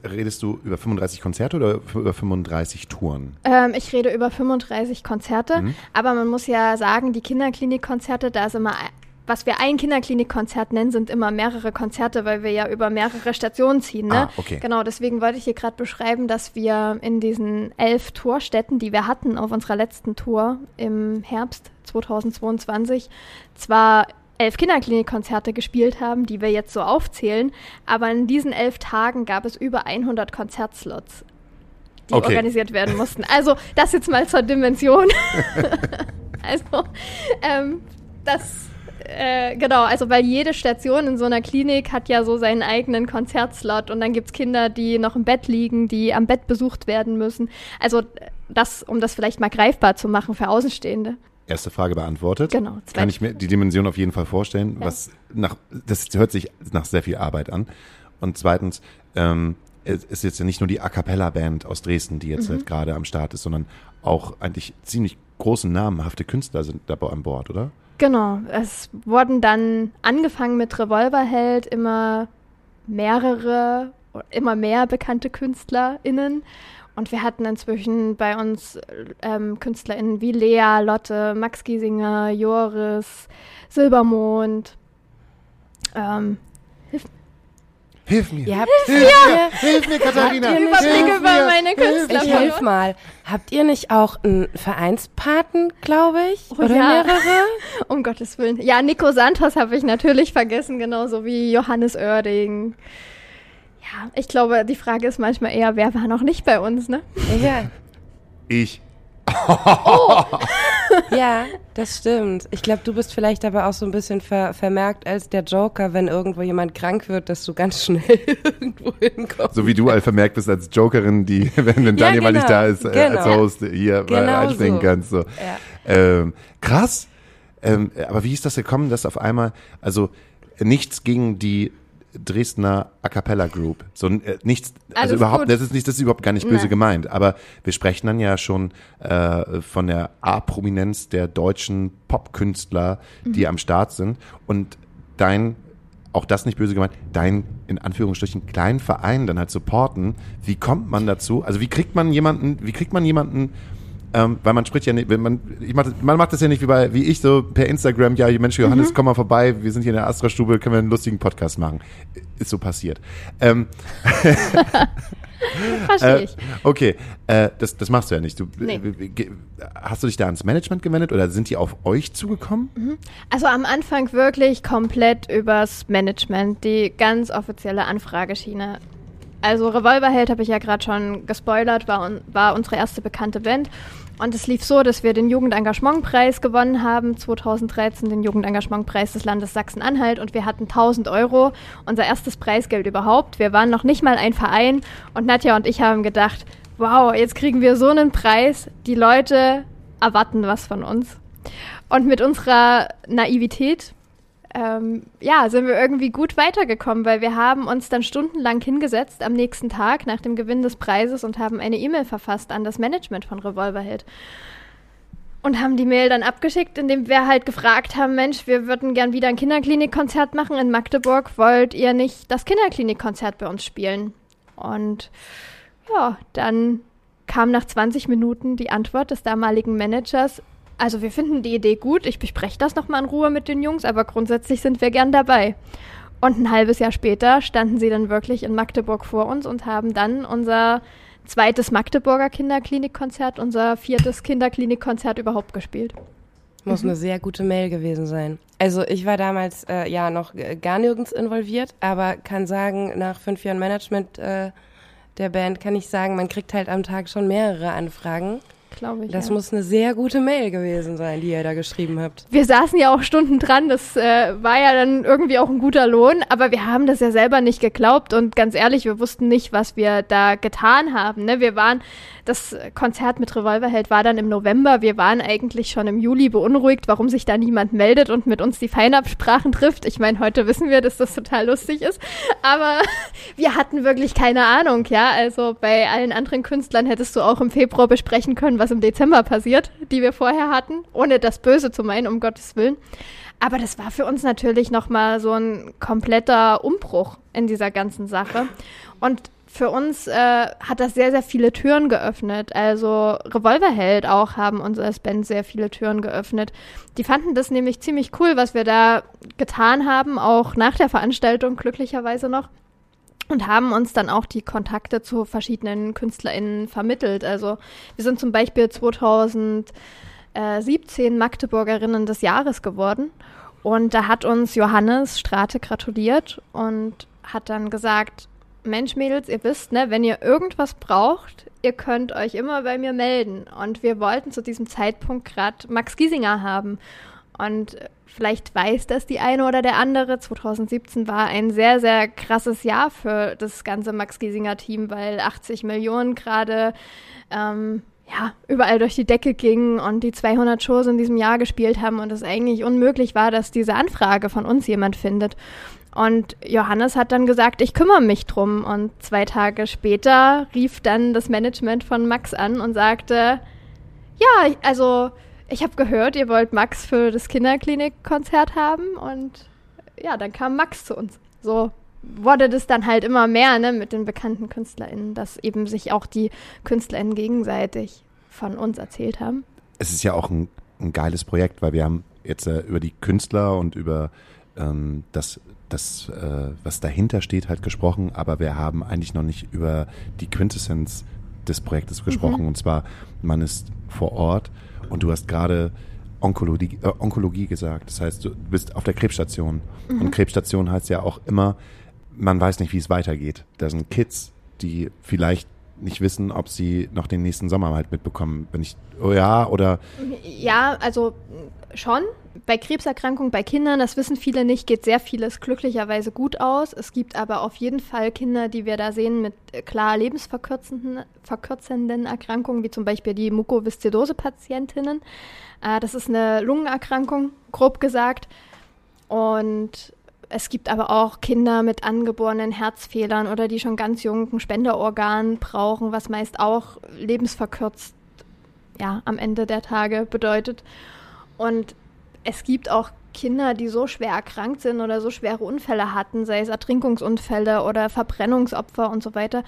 Redest du über 35 Konzerte oder über 35 Touren? Ähm, ich rede über 35 Konzerte, mhm. aber man muss ja sagen, die Kinderklinikkonzerte, da ist immer was wir ein Kinderklinikkonzert nennen, sind immer mehrere Konzerte, weil wir ja über mehrere Stationen ziehen. Ne? Ah, okay. Genau, deswegen wollte ich hier gerade beschreiben, dass wir in diesen elf Tourstätten, die wir hatten auf unserer letzten Tour im Herbst 2022, zwar elf Kinderklinikkonzerte gespielt haben, die wir jetzt so aufzählen, aber in diesen elf Tagen gab es über 100 Konzertslots, die okay. organisiert werden mussten. Also das jetzt mal zur Dimension. also ähm, das äh, genau, also weil jede Station in so einer Klinik hat ja so seinen eigenen Konzertslot und dann gibt es Kinder, die noch im Bett liegen, die am Bett besucht werden müssen. Also das, um das vielleicht mal greifbar zu machen für Außenstehende. Erste Frage beantwortet. Genau. Zweite. Kann ich mir die Dimension auf jeden Fall vorstellen, ja. was nach, das hört sich nach sehr viel Arbeit an. Und zweitens, ähm, es ist jetzt ja nicht nur die A Cappella Band aus Dresden, die jetzt mhm. halt gerade am Start ist, sondern auch eigentlich ziemlich große namenhafte Künstler sind dabei an Bord, oder? Genau, es wurden dann angefangen mit Revolverheld immer mehrere, immer mehr bekannte KünstlerInnen. Und wir hatten inzwischen bei uns ähm, KünstlerInnen wie Lea, Lotte, Max Giesinger, Joris, Silbermond. Ähm, Hilf mir. Ihr habt, Hilf mir, hilf mir, Katharina. Habt ihr hilf nicht- Überblick über mir, meine hilf Künstler- ich mir. helf mal. Habt ihr nicht auch einen Vereinspaten, glaube ich? Oh, Oder ja. mehrere? Um Gottes Willen. Ja, Nico Santos habe ich natürlich vergessen, genauso wie Johannes Oerding. Ja, ich glaube, die Frage ist manchmal eher, wer war noch nicht bei uns, ne? Ja. Ich. Ja, das stimmt. Ich glaube, du bist vielleicht aber auch so ein bisschen ver vermerkt als der Joker, wenn irgendwo jemand krank wird, dass du ganz schnell irgendwo hinkommst. So wie du all vermerkt bist als Jokerin, die, wenn, wenn Ja, Daniel mal nicht genau. da ist, äh, Genau. als Host hier mal Genau einspringen so. kannst. So. Ja. Ähm, krass. Ähm, aber wie ist das gekommen, dass auf einmal, also nichts gegen die Dresdner A Cappella Group. So äh, nichts, also Alles überhaupt, gut. das ist nicht, das ist überhaupt gar nicht böse Nein. gemeint. Aber wir sprechen dann ja schon äh, von der A-Prominenz der deutschen Popkünstler, die Mhm. am Start sind. Und dein, auch das nicht böse gemeint, dein in Anführungsstrichen kleinen Verein dann halt supporten. Wie kommt man dazu? Also wie kriegt man jemanden, wie kriegt man jemanden ähm, weil man spricht ja nicht, wenn man, ich mach, das- man macht das ja nicht wie bei, wie ich so per Instagram, ja, Mensch, Johannes, komm mal vorbei, wir sind hier in der Astra-Stube, können wir einen lustigen Podcast machen. Ist so passiert. Ähm, Verstehe äh, ich. okay, äh, das, das machst du ja nicht. Du, Nee. äh, ge- Hast du dich da ans Management gewendet oder sind die auf euch zugekommen? Also am Anfang wirklich komplett übers Management, die ganz offizielle Anfrageschiene. Also Revolverheld habe ich ja gerade schon gespoilert, war, un war unsere erste bekannte Band. Und es lief so, dass wir den Jugendengagementpreis gewonnen haben, 2013 den Jugendengagementpreis des Landes Sachsen-Anhalt und wir hatten 1000 Euro, unser erstes Preisgeld überhaupt. Wir waren noch nicht mal ein Verein und Nadja und ich haben gedacht, wow, jetzt kriegen wir so einen Preis, die Leute erwarten was von uns. Und mit unserer Naivität, ähm, ja, sind wir irgendwie gut weitergekommen, weil wir haben uns dann stundenlang hingesetzt am nächsten Tag nach dem Gewinn des Preises und haben eine E-Mail verfasst an das Management von Revolverheld. Und haben die Mail dann abgeschickt, indem wir halt gefragt haben, Mensch, wir würden gern wieder ein Kinderklinikkonzert machen in Magdeburg. Wollt ihr nicht das Kinderklinikkonzert bei uns spielen? Und ja, dann kam nach 20 Minuten die Antwort des damaligen Managers, also wir finden die Idee gut, ich bespreche das nochmal in Ruhe mit den Jungs, aber grundsätzlich sind wir gern dabei. Und ein halbes Jahr später standen sie dann wirklich in Magdeburg vor uns und haben dann unser zweites Magdeburger Kinderklinikkonzert, unser viertes Kinderklinikkonzert überhaupt gespielt. Muss eine sehr gute Mail gewesen sein. Also ich war damals äh, ja noch gar nirgends involviert, aber kann sagen, nach fünf Jahren Management äh, der Band kann ich sagen, man kriegt halt am Tag schon mehrere Anfragen. Glaube ich. Das ja. muss eine sehr gute Mail gewesen sein, die ihr da geschrieben habt. wir saßen ja auch Stunden dran, das äh, war ja dann irgendwie auch ein guter Lohn, aber wir haben das ja selber nicht geglaubt und ganz ehrlich, wir wussten nicht, was wir da getan haben. Ne? Wir waren, das Konzert mit Revolverheld war dann im November, wir waren eigentlich schon im Juli beunruhigt, warum sich da niemand meldet und mit uns die Feinabsprachen trifft. Ich meine, heute wissen wir, dass das total lustig ist, aber wir hatten wirklich keine Ahnung, ja. Also bei allen anderen Künstlern hättest du auch im Februar besprechen können, was im Dezember passiert, die wir vorher hatten, ohne das Böse zu meinen, um Gottes Willen. Aber das war für uns natürlich nochmal so ein kompletter Umbruch in dieser ganzen Sache. Und für uns äh, hat das sehr, sehr viele Türen geöffnet. Also Revolverheld auch haben uns als Band sehr viele Türen geöffnet. Die fanden das nämlich ziemlich cool, was wir da getan haben, auch nach der Veranstaltung glücklicherweise noch. Und haben uns dann auch die Kontakte zu verschiedenen KünstlerInnen vermittelt. Also wir sind zum Beispiel 2017 Magdeburgerinnen des Jahres geworden. Und da hat uns Johannes Strate gratuliert und hat dann gesagt, Mensch, Mädels, ihr wisst, ne, wenn ihr irgendwas braucht, ihr könnt euch immer bei mir melden. Und wir wollten zu diesem Zeitpunkt gerade Max Giesinger haben. Und vielleicht weiß das die eine oder der andere. 2017 war ein sehr, sehr krasses Jahr für das ganze Max Giesinger-Team, weil 80 Millionen gerade ähm, ja, überall durch die Decke gingen und die 200 Shows in diesem Jahr gespielt haben und es eigentlich unmöglich war, dass diese Anfrage von uns jemand findet. Und Johannes hat dann gesagt, ich kümmere mich drum. Und zwei Tage später rief dann das Management von Max an und sagte, ja, also ich habe gehört, ihr wollt Max für das Kinderklinikkonzert haben. Und ja, dann kam Max zu uns. So wurde das dann halt immer mehr ne, mit den bekannten KünstlerInnen, dass eben sich auch die KünstlerInnen gegenseitig von uns erzählt haben. Es ist ja auch ein, ein geiles Projekt, weil wir haben jetzt äh, über die Künstler und über ähm, das das, äh, was dahinter steht, halt gesprochen, aber wir haben eigentlich noch nicht über die Quintessenz des Projektes gesprochen. Mhm. Und zwar, man ist vor Ort und du hast gerade Onkologie, äh, Onkologie gesagt. Das heißt, du bist auf der Krebsstation. Mhm. Und Krebsstation heißt ja auch immer, man weiß nicht, wie es weitergeht. Da sind Kids, die vielleicht nicht wissen, ob sie noch den nächsten Sommer halt mitbekommen. Wenn ich, oh ja, oder? Ja, also schon. Bei Krebserkrankungen bei Kindern, das wissen viele nicht, geht sehr vieles glücklicherweise gut aus. Es gibt aber auf jeden Fall Kinder, die wir da sehen mit äh, klar lebensverkürzenden verkürzenden Erkrankungen, wie zum Beispiel die Mukoviszidose-Patientinnen. Äh, das ist eine Lungenerkrankung, grob gesagt. Und es gibt aber auch Kinder mit angeborenen Herzfehlern oder die schon ganz jung ein Spenderorgan brauchen, was meist auch lebensverkürzt ja, am Ende der Tage bedeutet. Und es gibt auch Kinder, die so schwer erkrankt sind oder so schwere Unfälle hatten, sei es Ertrinkungsunfälle oder Verbrennungsopfer und so weiter,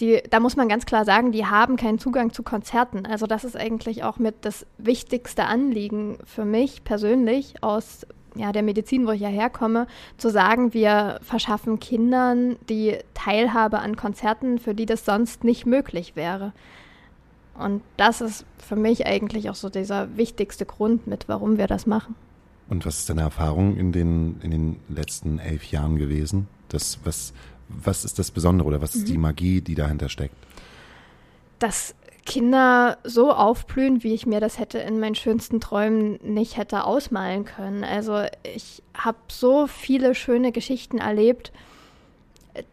die, da muss man ganz klar sagen, die haben keinen Zugang zu Konzerten. Also das ist eigentlich auch mit das wichtigste Anliegen für mich persönlich aus ja, der Medizin, wo ich ja herkomme, zu sagen, wir verschaffen Kindern die Teilhabe an Konzerten, für die das sonst nicht möglich wäre. Und das ist für mich eigentlich auch so dieser wichtigste Grund mit, warum wir das machen. Und was ist deine Erfahrung in den, in den letzten elf Jahren gewesen? Das, was, was ist das Besondere oder was ist die mhm. Magie, die dahinter steckt? Dass Kinder so aufblühen, wie ich mir das hätte in meinen schönsten Träumen nicht hätte ausmalen können. Also ich habe so viele schöne Geschichten erlebt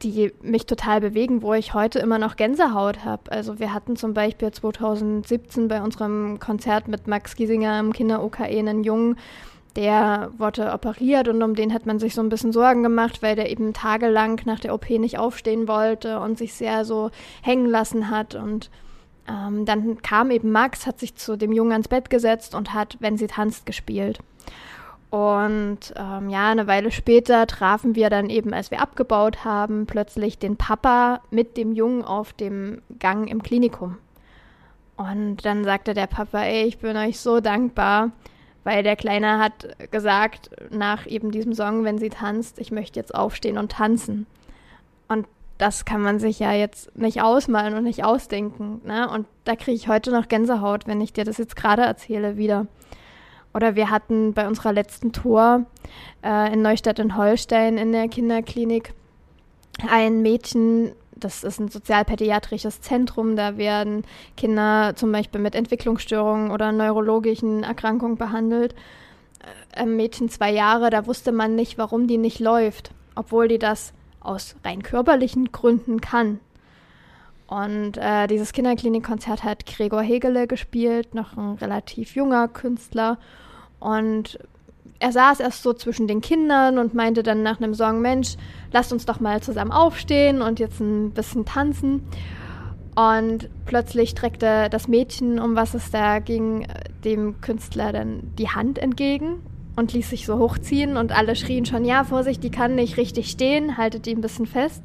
die mich total bewegen, wo ich heute immer noch Gänsehaut habe. Also wir hatten zum Beispiel 2017 bei unserem Konzert mit Max Giesinger im Kinder-OKE einen Jungen, der wurde operiert und um den hat man sich so ein bisschen Sorgen gemacht, weil der eben tagelang nach der OP nicht aufstehen wollte und sich sehr so hängen lassen hat. Und ähm, dann kam eben Max, hat sich zu dem Jungen ans Bett gesetzt und hat, wenn sie tanzt, gespielt. Und ähm, ja, eine Weile später trafen wir dann eben, als wir abgebaut haben, plötzlich den Papa mit dem Jungen auf dem Gang im Klinikum. Und dann sagte der Papa, ey, ich bin euch so dankbar, weil der Kleine hat gesagt, nach eben diesem Song, wenn sie tanzt, ich möchte jetzt aufstehen und tanzen. Und das kann man sich ja jetzt nicht ausmalen und nicht ausdenken. Ne? Und da kriege ich heute noch Gänsehaut, wenn ich dir das jetzt gerade erzähle wieder. Oder wir hatten bei unserer letzten Tour äh, in Neustadt in Holstein in der Kinderklinik ein Mädchen, das ist ein sozialpädiatrisches Zentrum, da werden Kinder zum Beispiel mit Entwicklungsstörungen oder neurologischen Erkrankungen behandelt. Äh, ein Mädchen zwei Jahre, da wusste man nicht, warum die nicht läuft, obwohl die das aus rein körperlichen Gründen kann. Und äh, dieses Kinderklinikkonzert hat Gregor Hegele gespielt, noch ein relativ junger Künstler. Und er saß erst so zwischen den Kindern und meinte dann nach einem Song, Mensch, lasst uns doch mal zusammen aufstehen und jetzt ein bisschen tanzen. Und plötzlich streckte das Mädchen, um was es da ging, dem Künstler dann die Hand entgegen und ließ sich so hochziehen und alle schrien schon, ja, Vorsicht, die kann nicht richtig stehen, haltet die ein bisschen fest.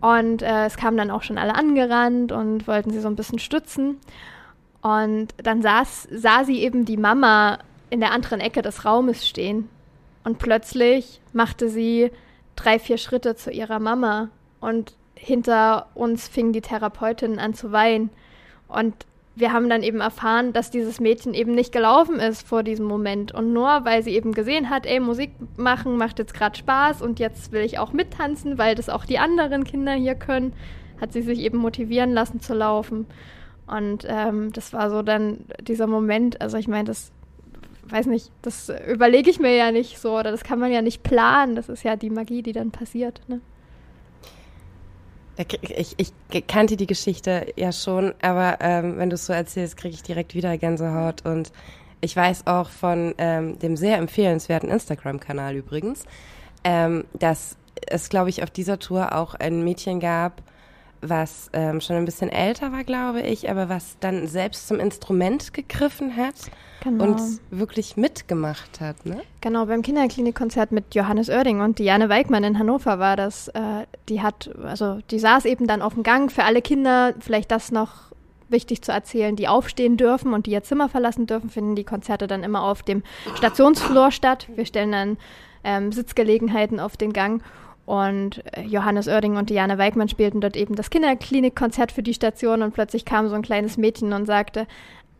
Und äh, es kamen dann auch schon alle angerannt und wollten sie so ein bisschen stützen. Und dann saß, sah sie eben die Mama in der anderen Ecke des Raumes stehen. Und plötzlich machte sie drei, vier Schritte zu ihrer Mama. Und hinter uns fing die Therapeutin an zu weinen. Und wir haben dann eben erfahren, dass dieses Mädchen eben nicht gelaufen ist vor diesem Moment. Und nur weil sie eben gesehen hat, ey, Musik machen macht jetzt gerade Spaß und jetzt will ich auch mittanzen, weil das auch die anderen Kinder hier können, hat sie sich eben motivieren lassen zu laufen. Und ähm, das war so dann dieser Moment, also ich meine, das weiß nicht, das überlege ich mir ja nicht so oder das kann man ja nicht planen. Das ist ja die Magie, die dann passiert. Ne? Ich, ich, kannte die Geschichte ja schon, aber ähm, wenn du es so erzählst, kriege ich direkt wieder Gänsehaut. Und ich weiß auch von ähm, dem sehr empfehlenswerten Instagram-Kanal übrigens, ähm, dass es, glaube ich, auf dieser Tour auch ein Mädchen gab, was ähm, schon ein bisschen älter war, glaube ich, aber was dann selbst zum Instrument gegriffen hat genau. und wirklich mitgemacht hat. Ne? Genau, beim Kinderklinikkonzert mit Johannes Oerding und Diane Weigmann in Hannover war das. Äh, die hat, also die saß eben dann auf dem Gang für alle Kinder, vielleicht das noch wichtig zu erzählen, die aufstehen dürfen und die ihr Zimmer verlassen dürfen, finden die Konzerte dann immer auf dem Stationsflur statt. Wir stellen dann ähm, Sitzgelegenheiten auf den Gang. Und äh, Johannes Oerding und Diane Weigmann spielten dort eben das Kinderklinikkonzert für die Station und plötzlich kam so ein kleines Mädchen und sagte,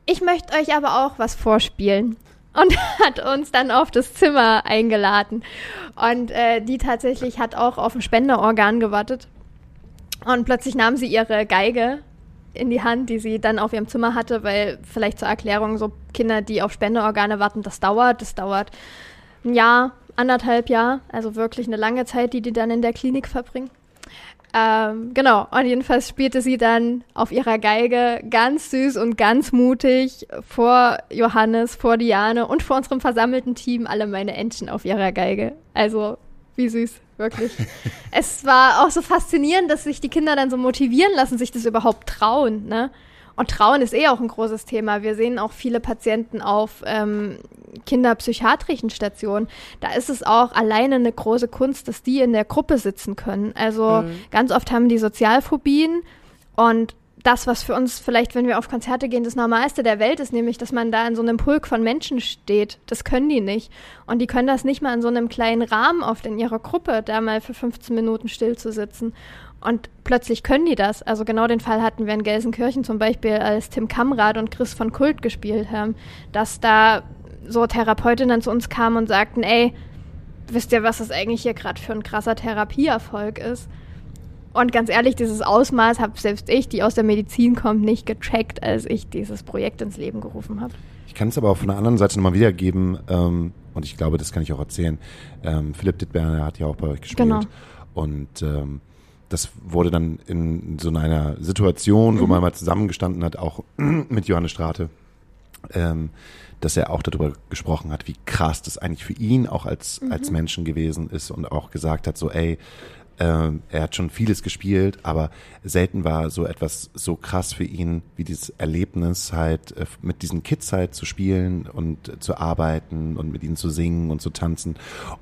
ich möchte euch aber auch was vorspielen. Und hat uns dann auf das Zimmer eingeladen. Und äh, die tatsächlich hat auch auf ein Spenderorgan gewartet. Und plötzlich nahm sie ihre Geige in die Hand, die sie dann auf ihrem Zimmer hatte, weil vielleicht zur Erklärung, so Kinder, die auf Spenderorgane warten, das dauert. Das dauert ein Jahr, anderthalb Jahr, also wirklich eine lange Zeit, die die dann in der Klinik verbringen. Ähm, genau, und jedenfalls spielte sie dann auf ihrer Geige ganz süß und ganz mutig vor Johannes, vor Diane und vor unserem versammelten Team alle meine Entchen auf ihrer Geige. Also, wie süß, wirklich. es war auch so faszinierend, dass sich die Kinder dann so motivieren lassen, sich das überhaupt trauen, ne? Und Trauen ist eh auch ein großes Thema. Wir sehen auch viele Patienten auf ähm, kinderpsychiatrischen Stationen. Da ist es auch alleine eine große Kunst, dass die in der Gruppe sitzen können. Also mhm. ganz oft haben die Sozialphobien und das, was für uns vielleicht, wenn wir auf Konzerte gehen, das Normalste der Welt ist, nämlich, dass man da in so einem Pulk von Menschen steht. Das können die nicht. Und die können das nicht mal in so einem kleinen Rahmen oft in ihrer Gruppe, da mal für 15 Minuten still zu sitzen. Und plötzlich können die das. Also genau den Fall hatten wir in Gelsenkirchen zum Beispiel, als Tim Kamrad und Chris von Kult gespielt haben, dass da so Therapeutinnen zu uns kamen und sagten, ey, wisst ihr, was das eigentlich hier gerade für ein krasser Therapieerfolg ist? Und ganz ehrlich, dieses Ausmaß habe selbst ich, die aus der Medizin kommt, nicht gecheckt, als ich dieses Projekt ins Leben gerufen habe. Ich kann es aber auch von der anderen Seite nochmal wiedergeben, ähm, und ich glaube, das kann ich auch erzählen. Ähm, Philipp Dittberger hat ja auch bei euch gespielt. Genau. Und ähm, das wurde dann in so einer Situation, wo mhm. man mal zusammengestanden hat, auch mit Johannes Strate, ähm, dass er auch darüber gesprochen hat, wie krass das eigentlich für ihn auch als, mhm. als Menschen gewesen ist und auch gesagt hat, so, ey, äh, er hat schon vieles gespielt, aber selten war so etwas so krass für ihn, wie dieses Erlebnis halt äh, mit diesen Kids halt zu spielen und äh, zu arbeiten und mit ihnen zu singen und zu tanzen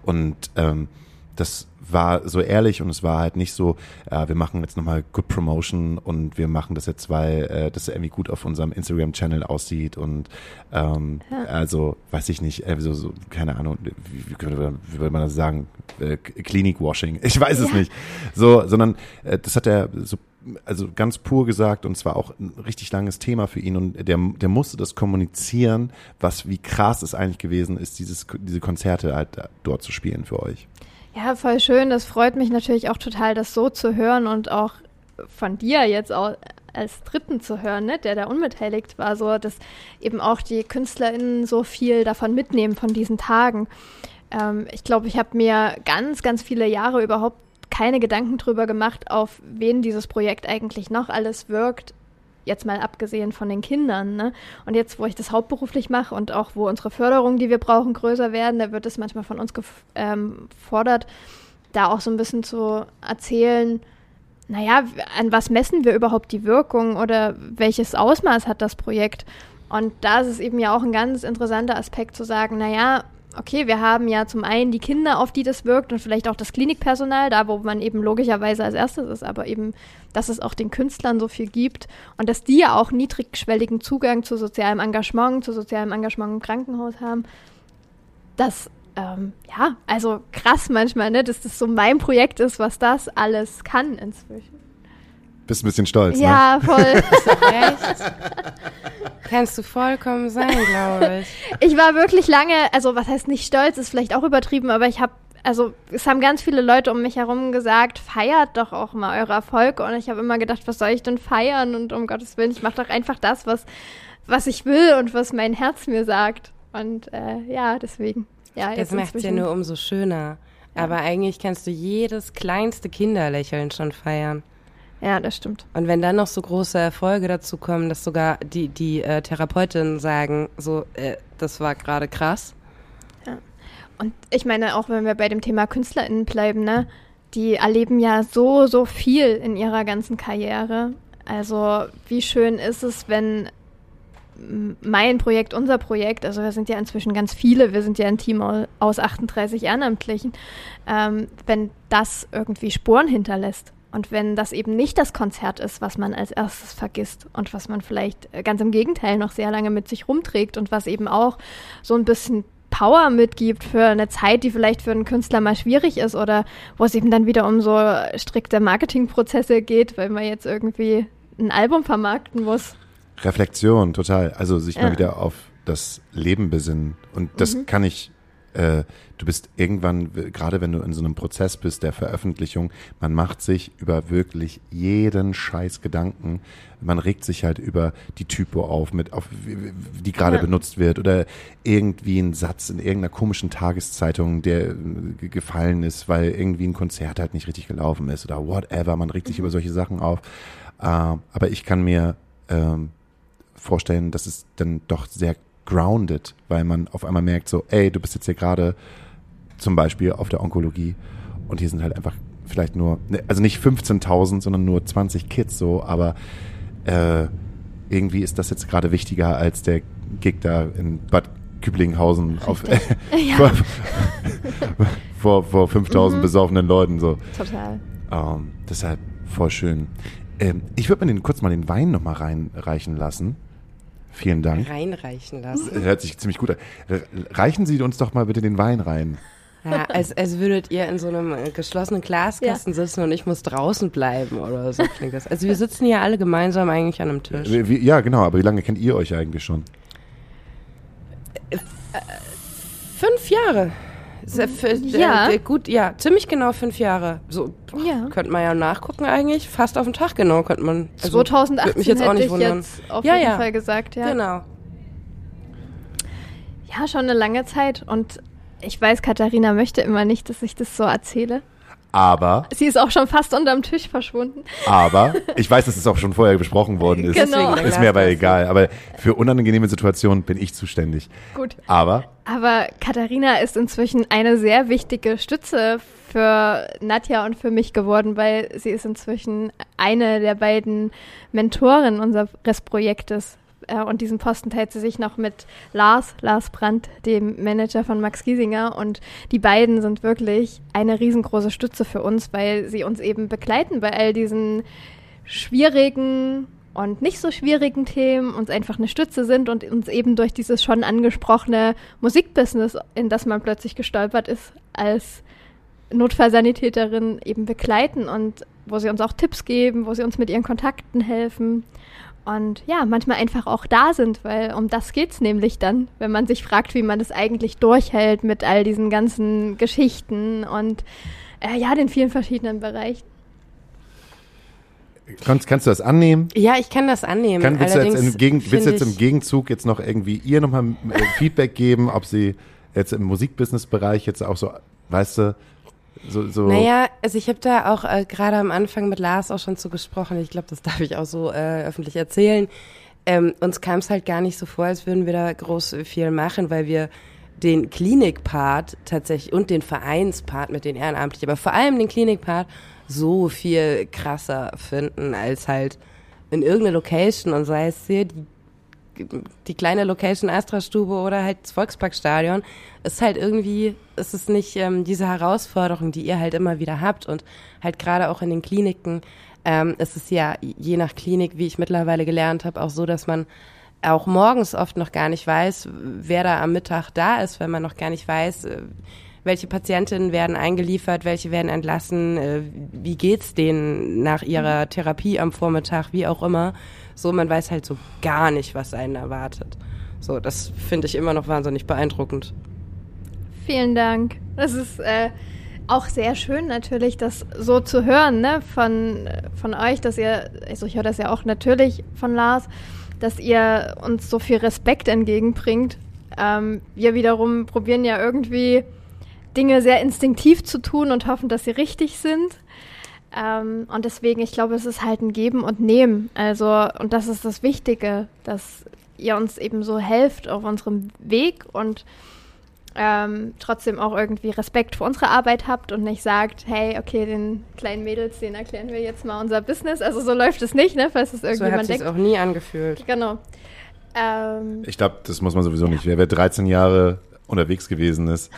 und ähm, das war so ehrlich und es war halt nicht so, äh, wir machen jetzt nochmal Good Promotion und wir machen das jetzt, weil äh, das irgendwie gut auf unserem Instagram-Channel aussieht und ähm, ja. also weiß ich nicht, äh, so, so, keine Ahnung, wie, wie, wie würde man das sagen, äh, Klinik-Washing, ich weiß es ja. nicht, so, sondern äh, das hat er so also ganz pur gesagt und zwar auch ein richtig langes Thema für ihn und der, der musste das kommunizieren, was wie krass es eigentlich gewesen ist, dieses, diese Konzerte halt dort zu spielen für euch. Ja, voll schön. Das freut mich natürlich auch total, das so zu hören und auch von dir jetzt auch als Dritten zu hören, ne, der da unbeteiligt war, so dass eben auch die KünstlerInnen so viel davon mitnehmen von diesen Tagen. Ähm, ich glaube, ich habe mir ganz, ganz viele Jahre überhaupt keine Gedanken drüber gemacht, auf wen dieses Projekt eigentlich noch alles wirkt, jetzt mal abgesehen von den Kindern. Ne? Und jetzt, wo ich das hauptberuflich mache und auch wo unsere Förderungen, die wir brauchen, größer werden, da wird es manchmal von uns ähm, gefordert, da auch so ein bisschen zu erzählen, naja, an was messen wir überhaupt die Wirkung oder welches Ausmaß hat das Projekt? Und da ist es eben ja auch ein ganz interessanter Aspekt zu sagen, naja, okay, wir haben ja zum einen die Kinder, auf die das wirkt und vielleicht auch das Klinikpersonal, da wo man eben logischerweise als erstes ist, aber eben, dass es auch den Künstlern so viel gibt und dass die ja auch niedrigschwelligen Zugang zu sozialem Engagement, zu sozialem Engagement im Krankenhaus haben. Das, ähm, ja, also krass manchmal, ne, dass das so mein Projekt ist, was das alles kann inzwischen. Bist ein bisschen stolz, ja, ne? voll. Echt? Kannst du vollkommen sein, glaube ich. Ich war wirklich lange, also was heißt nicht stolz, ist vielleicht auch übertrieben, aber ich habe, also es haben ganz viele Leute um mich herum gesagt, feiert doch auch mal eure Erfolge. Und ich habe immer gedacht, was soll ich denn feiern? Und um Gottes Willen, ich mache doch einfach das, was, was ich will und was mein Herz mir sagt. Und äh, ja, deswegen. Ja, das macht es ja nur umso schöner. Ja. Aber eigentlich kannst du jedes kleinste Kinderlächeln schon feiern. Ja, das stimmt. Und wenn dann noch so große Erfolge dazu kommen, dass sogar die, die äh, Therapeutinnen sagen, so, äh, das war gerade krass. Ja. Und ich meine, auch wenn wir bei dem Thema KünstlerInnen bleiben, ne, die erleben ja so, so viel in ihrer ganzen Karriere. Also, wie schön ist es, wenn mein Projekt, unser Projekt, also wir sind ja inzwischen ganz viele, wir sind ja ein Team aus 38 Ehrenamtlichen, ähm, wenn das irgendwie Spuren hinterlässt. Und wenn das eben nicht das Konzert ist, was man als erstes vergisst und was man vielleicht äh, ganz im Gegenteil noch sehr lange mit sich rumträgt und was eben auch so ein bisschen Power mitgibt für eine Zeit, die vielleicht für einen Künstler mal schwierig ist oder wo es eben dann wieder um so strikte Marketingprozesse geht, weil man jetzt irgendwie ein Album vermarkten muss. Reflexion, total. Also sich Ja. mal wieder auf das Leben besinnen. Und das Mhm. kann ich, äh, du bist irgendwann, gerade wenn du in so einem Prozess bist der Veröffentlichung, man macht sich über wirklich jeden Scheiß Gedanken. Man regt sich halt über die Typo auf, mit, auf die gerade Ja. benutzt wird oder irgendwie ein Satz in irgendeiner komischen Tageszeitung, der äh, ge- gefallen ist, weil irgendwie ein Konzert halt nicht richtig gelaufen ist oder whatever. Man regt sich über solche Sachen auf. Äh, aber ich kann mir ähm, vorstellen, dass es dann doch sehr grounded, weil man auf einmal merkt so, ey, du bist jetzt hier gerade zum Beispiel auf der Onkologie und hier sind halt einfach vielleicht nur, ne, also nicht 15.000, sondern nur 20 Kids so, aber äh, irgendwie ist das jetzt gerade wichtiger als der Gig da in Bad Küblinghausen auf, vor, vor, vor 5.000 besoffenen Leuten so. Total. Ähm, deshalb voll schön. Ähm, ich würde mir den, kurz mal den Wein nochmal reinreichen lassen. Vielen Dank. Reinreichen lassen. Hört sich ziemlich gut an. Re- Reichen Sie uns doch mal bitte den Wein rein. Ja, als, als würdet ihr in so einem äh, geschlossenen Glaskasten sitzen und ich muss draußen bleiben oder so klingt das. Also wir sitzen hier alle gemeinsam eigentlich an einem Tisch. Wie, wie, ja, genau, aber wie lange kennt ihr euch eigentlich schon? Fünf Jahre. Ist ja. Äh, gut, ja, ziemlich genau fünf Jahre. So Ja. könnte man ja nachgucken eigentlich. Fast auf den Tag genau könnte man. Also, 2018 würde mich jetzt auch hätte nicht ich wundern. jetzt auf Ja, jeden ja. Fall gesagt, ja. Genau. Ja, schon eine lange Zeit und ich weiß, Katharina möchte immer nicht, dass ich das so erzähle. Aber, Sie ist auch schon fast unterm Tisch verschwunden. aber, ich weiß, dass es auch schon vorher besprochen worden ist. Genau. Ist mir aber egal. Aber für unangenehme Situationen bin ich zuständig. Gut. Aber, Aber Katharina ist inzwischen eine sehr wichtige Stütze für Nadja und für mich geworden, weil sie ist inzwischen eine der beiden Mentoren unseres Projektes. Äh, Und diesen Posten teilt sie sich noch mit Lars, Lars Brandt, dem Manager von Max Giesinger. Und die beiden sind wirklich eine riesengroße Stütze für uns, weil sie uns eben begleiten bei all diesen schwierigen und nicht so schwierigen Themen, uns einfach eine Stütze sind und uns eben durch dieses schon angesprochene Musikbusiness, in das man plötzlich gestolpert ist, als Notfallsanitäterin eben begleiten und wo sie uns auch Tipps geben, wo sie uns mit ihren Kontakten helfen und ja, manchmal einfach auch da sind, weil um das geht's nämlich dann, wenn man sich fragt, wie man das eigentlich durchhält mit all diesen ganzen Geschichten und äh, ja, den vielen verschiedenen Bereichen. kannst, kannst du das annehmen? Ja, ich kann das annehmen. Kann, willst, du jetzt Allerdings im Gegen, willst du jetzt im Gegenzug jetzt noch irgendwie ihr nochmal äh, Feedback geben, ob sie jetzt im Musikbusiness-Bereich jetzt auch so, weißt du, so, so Naja, also ich habe da auch äh, gerade am Anfang mit Lars auch schon zu gesprochen. Ich glaube, das darf ich auch so äh, öffentlich erzählen. Ähm, uns kam es halt gar nicht so vor, als würden wir da groß viel machen, weil wir den Klinikpart tatsächlich und den Vereinspart mit den Ehrenamtlichen, aber vor allem den Klinikpart so viel krasser finden als halt in irgendeine Location und sei es hier die die kleine Location Astra-Stube oder halt das Volksparkstadion, ist halt irgendwie, ist es nicht ähm, diese Herausforderung, die ihr halt immer wieder habt und halt gerade auch in den Kliniken ähm, ist es ja je nach Klinik, wie ich mittlerweile gelernt habe, auch so, dass man auch morgens oft noch gar nicht weiß, wer da am Mittag da ist, weil man noch gar nicht weiß, äh, welche Patientinnen werden eingeliefert, welche werden entlassen, äh, wie geht's denen nach ihrer Therapie am Vormittag, wie auch immer. So, man weiß halt so gar nicht, was einen erwartet. So, das finde ich immer noch wahnsinnig beeindruckend. Vielen Dank. Das ist äh, auch sehr schön natürlich, das so zu hören, ne, von, von euch, dass ihr, also ich höre das ja auch natürlich von Lars, dass ihr uns so viel Respekt entgegenbringt. Ähm, wir wiederum probieren ja irgendwie Dinge sehr instinktiv zu tun und hoffen, dass sie richtig sind. Ähm, und deswegen, ich glaube, es ist halt ein Geben und Nehmen. Also, und das ist das Wichtige, dass ihr uns eben so helft auf unserem Weg und ähm, trotzdem auch irgendwie Respekt für unsere Arbeit habt und nicht sagt, hey, okay, den kleinen Mädels, den erklären wir jetzt mal unser Business. Also so läuft es nicht, ne, falls es So hat irgendjemand sich denkt. auch nie angefühlt. Genau. Ähm, Ich glaube, das muss man sowieso nicht. Wer, wer 13 Jahre unterwegs gewesen ist,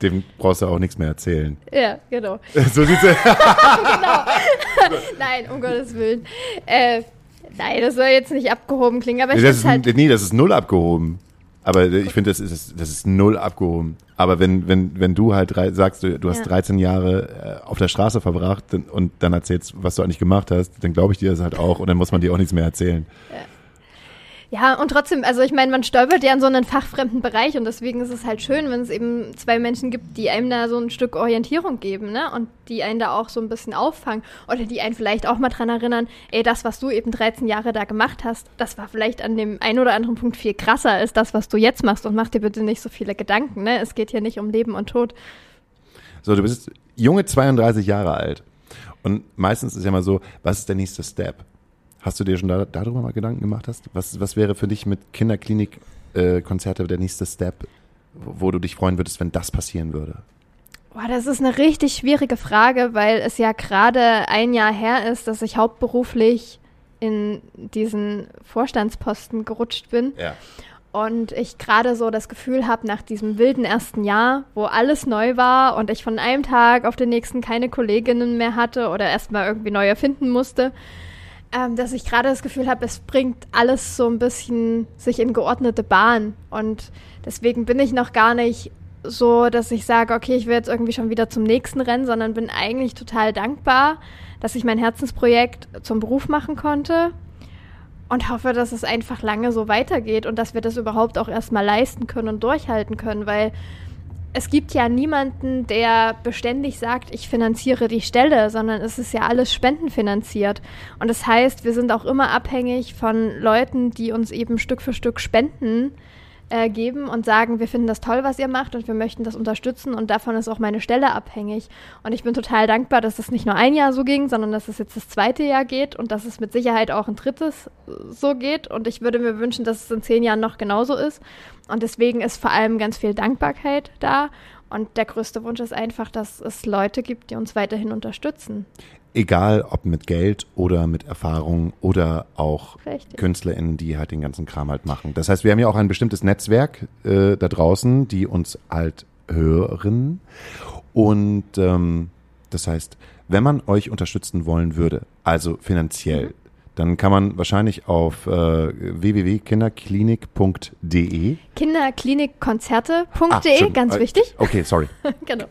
dem brauchst du auch nichts mehr erzählen. ja, genau. so sieht's aus. Nein, um Gottes Willen. Äh, nein, das soll jetzt nicht abgehoben klingen, aber ich Das ist, halt, nee, das ist null abgehoben. Aber ich finde, das ist, das ist null abgehoben. Aber wenn, wenn, wenn du halt drei, sagst, du, du hast Ja. 13 Jahre äh, auf der Straße verbracht und dann erzählst, was du eigentlich gemacht hast, dann glaube ich dir das halt auch und dann muss man dir auch nichts mehr erzählen. Ja, und trotzdem, also ich meine, man stolpert ja in so einen fachfremden Bereich und deswegen ist es halt schön, wenn es eben zwei Menschen gibt, die einem da so ein Stück Orientierung geben, ne? Und die einen da auch so ein bisschen auffangen oder die einen vielleicht auch mal dran erinnern, ey, das, was du eben 13 Jahre da gemacht hast, das war vielleicht an dem einen oder anderen Punkt viel krasser als das, was du jetzt machst und mach dir bitte nicht so viele Gedanken, ne? Es geht hier nicht um Leben und Tod. So, du bist junge 32 Jahre alt. Und meistens ist ja mal so, was ist der nächste Step? Hast du dir schon da, darüber mal Gedanken gemacht hast? Was, was wäre für dich mit Kinderklinik-Konzerte der nächste Step, wo du dich freuen würdest, wenn das passieren würde? Boah, das ist eine richtig schwierige Frage, weil es ja gerade ein Jahr her ist, dass ich hauptberuflich in diesen Vorstandsposten gerutscht bin. Ja. Und ich gerade so das Gefühl habe, nach diesem wilden ersten Jahr, wo alles neu war und ich von einem Tag auf den nächsten keine Kolleginnen mehr hatte oder erstmal irgendwie neu erfinden musste, ähm, dass ich gerade das Gefühl habe, es bringt alles so ein bisschen sich in geordnete Bahn. Und deswegen bin ich noch gar nicht so, dass ich sage, okay, ich will jetzt irgendwie schon wieder zum nächsten Rennen, sondern bin eigentlich total dankbar, dass ich mein Herzensprojekt zum Beruf machen konnte und hoffe, dass es einfach lange so weitergeht und dass wir das überhaupt auch erstmal leisten können und durchhalten können, weil es gibt ja niemanden, der beständig sagt, ich finanziere die Stelle, sondern es ist ja alles spendenfinanziert. Und das heißt, wir sind auch immer abhängig von Leuten, die uns eben Stück für Stück Spenden äh, geben und sagen, wir finden das toll, was ihr macht und wir möchten das unterstützen und davon ist auch meine Stelle abhängig. Und ich bin total dankbar, dass das nicht nur ein Jahr so ging, sondern dass es jetzt das zweite Jahr geht und dass es mit Sicherheit auch ein drittes so geht. Und ich würde mir wünschen, dass es in zehn Jahren noch genauso ist. Und deswegen ist vor allem ganz viel Dankbarkeit da. Und der größte Wunsch ist einfach, dass es Leute gibt, die uns weiterhin unterstützen. Egal ob mit Geld oder mit Erfahrung oder auch Richtig. KünstlerInnen, die halt den ganzen Kram halt machen. Das heißt, wir haben ja auch ein bestimmtes Netzwerk äh, da draußen, die uns halt hören. Und ähm, das heißt, wenn man euch unterstützen wollen würde, also finanziell, dann kann man wahrscheinlich auf äh, www.kinderklinik.de Kinderklinikkonzerte.de, Ah, ganz Äh, wichtig. Okay, sorry. genau.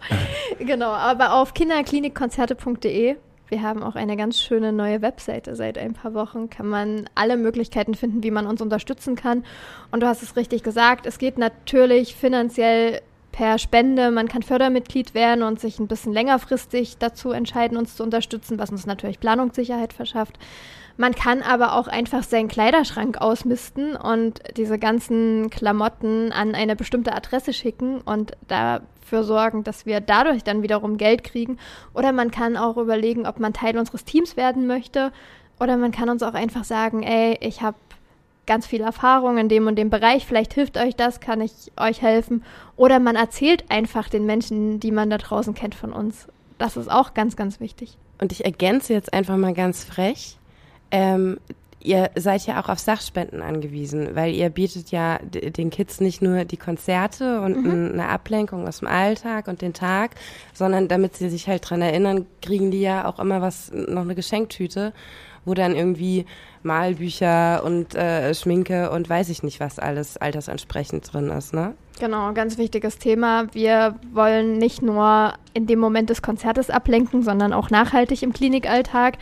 genau, aber auf kinderklinikkonzerte.de. Wir haben auch eine ganz schöne neue Webseite seit ein paar Wochen. Kann man alle Möglichkeiten finden, wie man uns unterstützen kann. Und du hast es richtig gesagt, es geht natürlich finanziell per Spende. Man kann Fördermitglied werden und sich ein bisschen längerfristig dazu entscheiden, uns zu unterstützen, was uns natürlich Planungssicherheit verschafft. Man kann aber auch einfach seinen Kleiderschrank ausmisten und diese ganzen Klamotten an eine bestimmte Adresse schicken und dafür sorgen, dass wir dadurch dann wiederum Geld kriegen. Oder man kann auch überlegen, ob man Teil unseres Teams werden möchte. Oder man kann uns auch einfach sagen, ey, ich habe ganz viel Erfahrung in dem und dem Bereich, vielleicht hilft euch das, kann ich euch helfen. Oder man erzählt einfach den Menschen, die man da draußen kennt von uns. Das ist auch ganz, ganz wichtig. Und ich ergänze jetzt einfach mal ganz frech. Ähm, ihr seid ja auch auf Sachspenden angewiesen, weil ihr bietet ja den Kids nicht nur die Konzerte und n- eine Ablenkung aus dem Alltag und den Tag, sondern damit sie sich halt dran erinnern, kriegen die ja auch immer was, noch eine Geschenktüte, wo dann irgendwie Malbücher und äh, Schminke und weiß ich nicht was alles altersentsprechend drin ist, ne? Genau, ganz wichtiges Thema. Wir wollen nicht nur in dem Moment des Konzertes ablenken, sondern auch nachhaltig im Klinikalltag.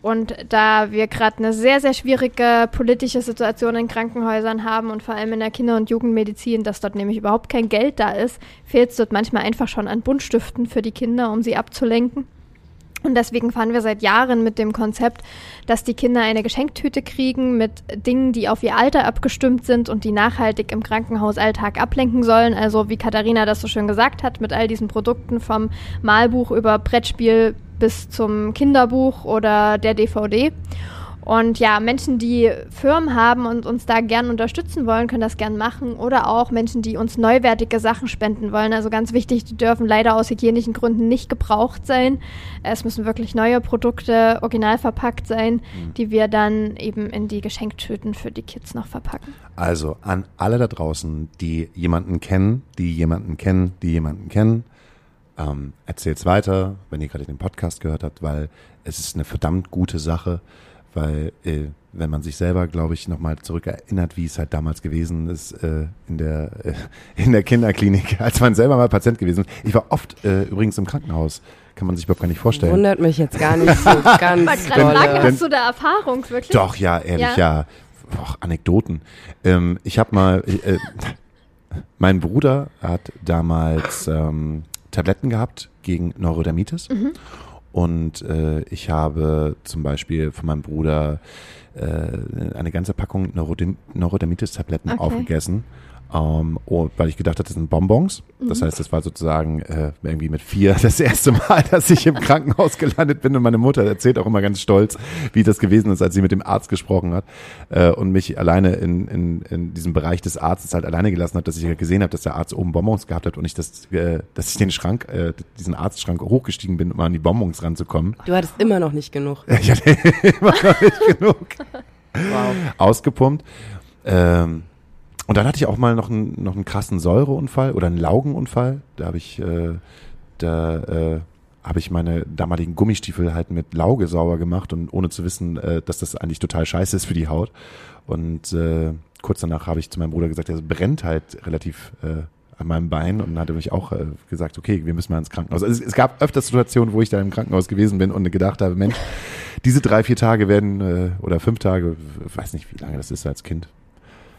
Und da wir gerade eine sehr, sehr schwierige politische Situation in Krankenhäusern haben und vor allem in der Kinder- und Jugendmedizin, dass dort nämlich überhaupt kein Geld da ist, fehlt es dort manchmal einfach schon an Buntstiften für die Kinder, um sie abzulenken. Und deswegen fahren wir seit Jahren mit dem Konzept, dass die Kinder eine Geschenktüte kriegen mit Dingen, die auf ihr Alter abgestimmt sind und die nachhaltig im Krankenhausalltag ablenken sollen. Also wie Katharina das so schön gesagt hat, mit all diesen Produkten vom Malbuch über Brettspiel bis zum Kinderbuch oder der DVD. Und ja, Menschen, die Firmen haben und uns da gern unterstützen wollen, können das gern machen. Oder auch Menschen, die uns neuwertige Sachen spenden wollen. Also ganz wichtig, die dürfen leider aus hygienischen Gründen nicht gebraucht sein. Es müssen wirklich neue Produkte original verpackt sein, die wir dann eben in die Geschenktüten für die Kids noch verpacken. Also an alle da draußen, die jemanden kennen, die jemanden kennen, die jemanden kennen, ähm, erzählt's weiter, wenn ihr gerade den Podcast gehört habt, weil es ist eine verdammt gute Sache, weil äh, wenn man sich selber, glaube ich, nochmal zurückerinnert, wie es halt damals gewesen ist äh, in, der, äh, in der Kinderklinik, als man selber mal Patient gewesen ist. Ich war oft äh, übrigens im Krankenhaus. Kann man sich überhaupt gar nicht vorstellen. Wundert mich jetzt gar nicht so ganz Ich wollte gerade fragen, hast du da Erfahrung wirklich? Doch, ja, ehrlich, ja. Ja? Och, Anekdoten. Ähm, ich habe mal, äh, mein Bruder hat damals ähm, Tabletten gehabt gegen Neurodermitis. Und äh, ich habe zum Beispiel von meinem Bruder äh, eine ganze Packung Neurodermitis-Tabletten Okay. aufgegessen. Ähm, oh, weil ich gedacht hatte, das sind Bonbons. Das heißt, das war sozusagen äh, irgendwie mit vier das erste Mal, dass ich im Krankenhaus gelandet bin. Und meine Mutter erzählt auch immer ganz stolz, wie das gewesen ist, als sie mit dem Arzt gesprochen hat äh, und mich alleine in, in, in diesem Bereich des Arztes halt alleine gelassen hat, dass ich halt gesehen habe, dass der Arzt oben Bonbons gehabt hat und ich das, äh, dass ich den Schrank, äh, diesen Arztschrank hochgestiegen bin, um an die Bonbons ranzukommen. Du hattest immer noch nicht genug. Ich hatte immer noch nicht genug Wow. ausgepumpt. Ähm, und dann hatte ich auch mal noch einen, noch einen krassen Säureunfall oder einen Laugenunfall. Da habe ich, äh, da äh, habe ich meine damaligen Gummistiefel halt mit Lauge sauber gemacht und ohne zu wissen, äh, dass das eigentlich total scheiße ist für die Haut. Und äh, kurz danach habe ich zu meinem Bruder gesagt, er brennt halt relativ äh, an meinem Bein und dann hat er mich auch äh, gesagt, okay, wir müssen mal ins Krankenhaus. Also es, es gab öfters Situationen, wo ich da im Krankenhaus gewesen bin und gedacht habe, Mensch, diese drei, vier Tage werden, äh, oder fünf Tage, weiß nicht, wie lange das ist als Kind.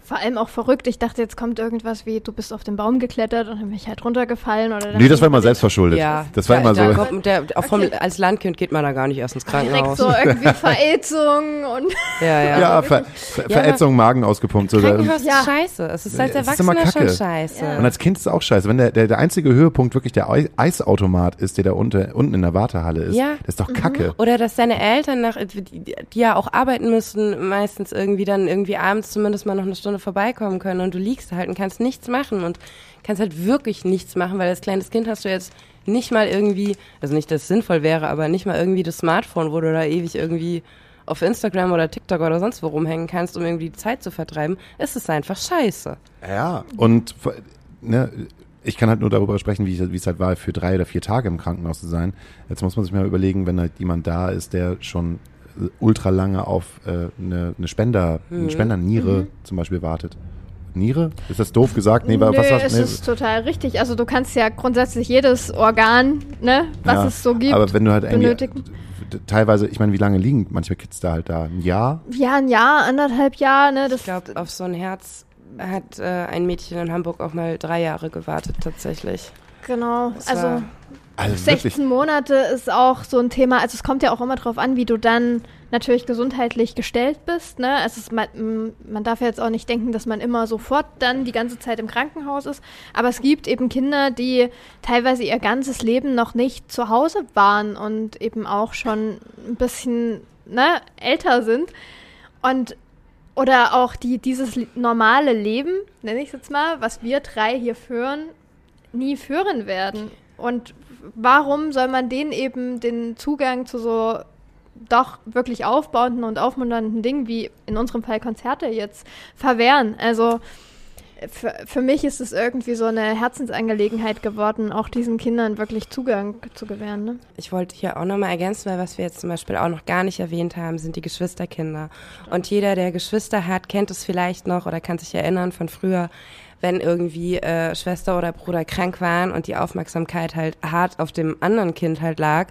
Vor allem auch verrückt. Ich dachte, jetzt kommt irgendwas wie, du bist auf den Baum geklettert und dann bin ich halt runtergefallen. Oder Nee, das war immer selbstverschuldet. Ja, Das war da, immer da so. Kommt der, auch vom, Okay. Als Landkind geht man da gar nicht erst ins Direkt Krankenhaus. so irgendwie Verätzung und Ja, ja. Ja, Ver Ver Verätzung, Magen ausgepumpt. So. Und Krankenhaus Ja. ist scheiße. Es ist als Es ist immer Erwachsener schon Kacke. scheiße. Ja. als Kind ist es auch scheiße. Wenn der, der, der einzige Höhepunkt wirklich der Ei- Eisautomat ist, der da unter, unten in der Wartehalle ist, Ja. das ist doch Kacke. Oder dass deine Eltern, nach, die, die ja auch arbeiten müssen, meistens irgendwie dann irgendwie abends zumindest mal noch eine Stunde vorbeikommen können und du liegst halt und kannst nichts machen und kannst halt wirklich nichts machen, weil als kleines Kind hast du jetzt nicht mal irgendwie, also nicht, dass es sinnvoll wäre, aber nicht mal irgendwie das Smartphone, wo du da ewig irgendwie auf Instagram oder TikTok oder sonst wo rumhängen kannst, um irgendwie die Zeit zu vertreiben. Es ist einfach scheiße. Ja, und ne, ich kann halt nur darüber sprechen, wie es halt war, für drei oder vier Tage im Krankenhaus zu sein. Jetzt muss man sich mal überlegen, wenn halt jemand da ist, der schon ultra lange auf äh, eine, eine Spender, eine Spenderniere zum Beispiel wartet. Niere? Ist das doof gesagt? Nee, Nö, was, was, es nee. ist total richtig. Also du kannst ja grundsätzlich jedes Organ, ne, was Ja, es so gibt, Aber wenn du halt irgendwie benötigen. teilweise, ich meine, wie lange liegen manche Kids da halt da? Ein Jahr? Ja, ein Jahr, anderthalb Jahre, ne, das Ich glaube, auf so ein Herz hat äh, ein Mädchen in Hamburg auch mal drei Jahre gewartet, tatsächlich. genau. Das Also war- Also 16 Monate ist auch so ein Thema. Also es kommt ja auch immer drauf an, wie du dann natürlich gesundheitlich gestellt bist. Ne? Also es, man, man darf jetzt auch nicht denken, dass man immer sofort dann die ganze Zeit im Krankenhaus ist. Aber es gibt eben Kinder, die teilweise ihr ganzes Leben noch nicht zu Hause waren und eben auch schon ein bisschen ne, älter sind. Und oder auch die dieses normale Leben, nenne ich es jetzt mal, was wir drei hier führen, nie führen werden. Und warum soll man denen eben den Zugang zu so doch wirklich aufbauenden und aufmunternden Dingen wie in unserem Fall Konzerte jetzt verwehren? Also für, für mich ist es irgendwie so eine Herzensangelegenheit geworden, auch diesen Kindern wirklich Zugang zu gewähren. Ne? Ich wollte hier auch nochmal ergänzen, weil was wir jetzt zum Beispiel auch noch gar nicht erwähnt haben, sind die Geschwisterkinder. Und jeder, der Geschwister hat, kennt es vielleicht noch oder kann sich erinnern von früher, wenn irgendwie äh, Schwester oder Bruder krank waren und die Aufmerksamkeit halt hart auf dem anderen Kind halt lag.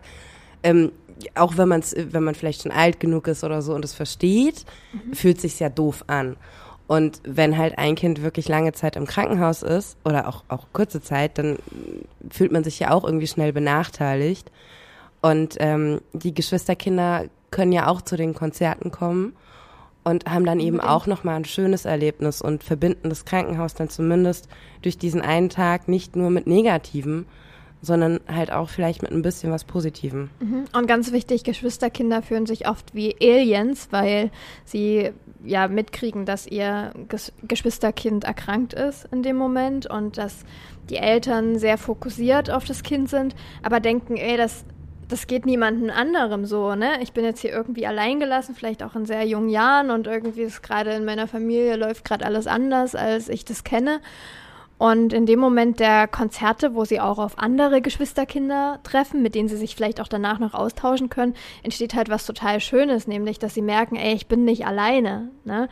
Ähm, auch wenn man wenn man vielleicht schon alt genug ist oder so und es versteht, fühlt sich ja doof an. Und wenn halt ein Kind wirklich lange Zeit im Krankenhaus ist oder auch, auch kurze Zeit, dann fühlt man sich ja auch irgendwie schnell benachteiligt. Und ähm, die Geschwisterkinder können ja auch zu den Konzerten kommen und haben dann eben auch nochmal ein schönes Erlebnis und verbinden das Krankenhaus dann zumindest durch diesen einen Tag nicht nur mit Negativen, sondern halt auch vielleicht mit ein bisschen was Positivem. Und ganz wichtig, Geschwisterkinder fühlen sich oft wie Aliens, weil sie ja mitkriegen, dass ihr Ges Geschwisterkind erkrankt ist in dem Moment und dass die Eltern sehr fokussiert auf das Kind sind, aber denken, ey, das, das geht niemandem anderem so, ne? Ich bin jetzt hier irgendwie alleingelassen, vielleicht auch in sehr jungen Jahren und irgendwie ist gerade in meiner Familie läuft gerade alles anders, als ich das kenne. Und in dem Moment der Konzerte, wo sie auch auf andere Geschwisterkinder treffen, mit denen sie sich vielleicht auch danach noch austauschen können, entsteht halt was total Schönes, nämlich, dass sie merken, ey, ich bin nicht alleine. Ne?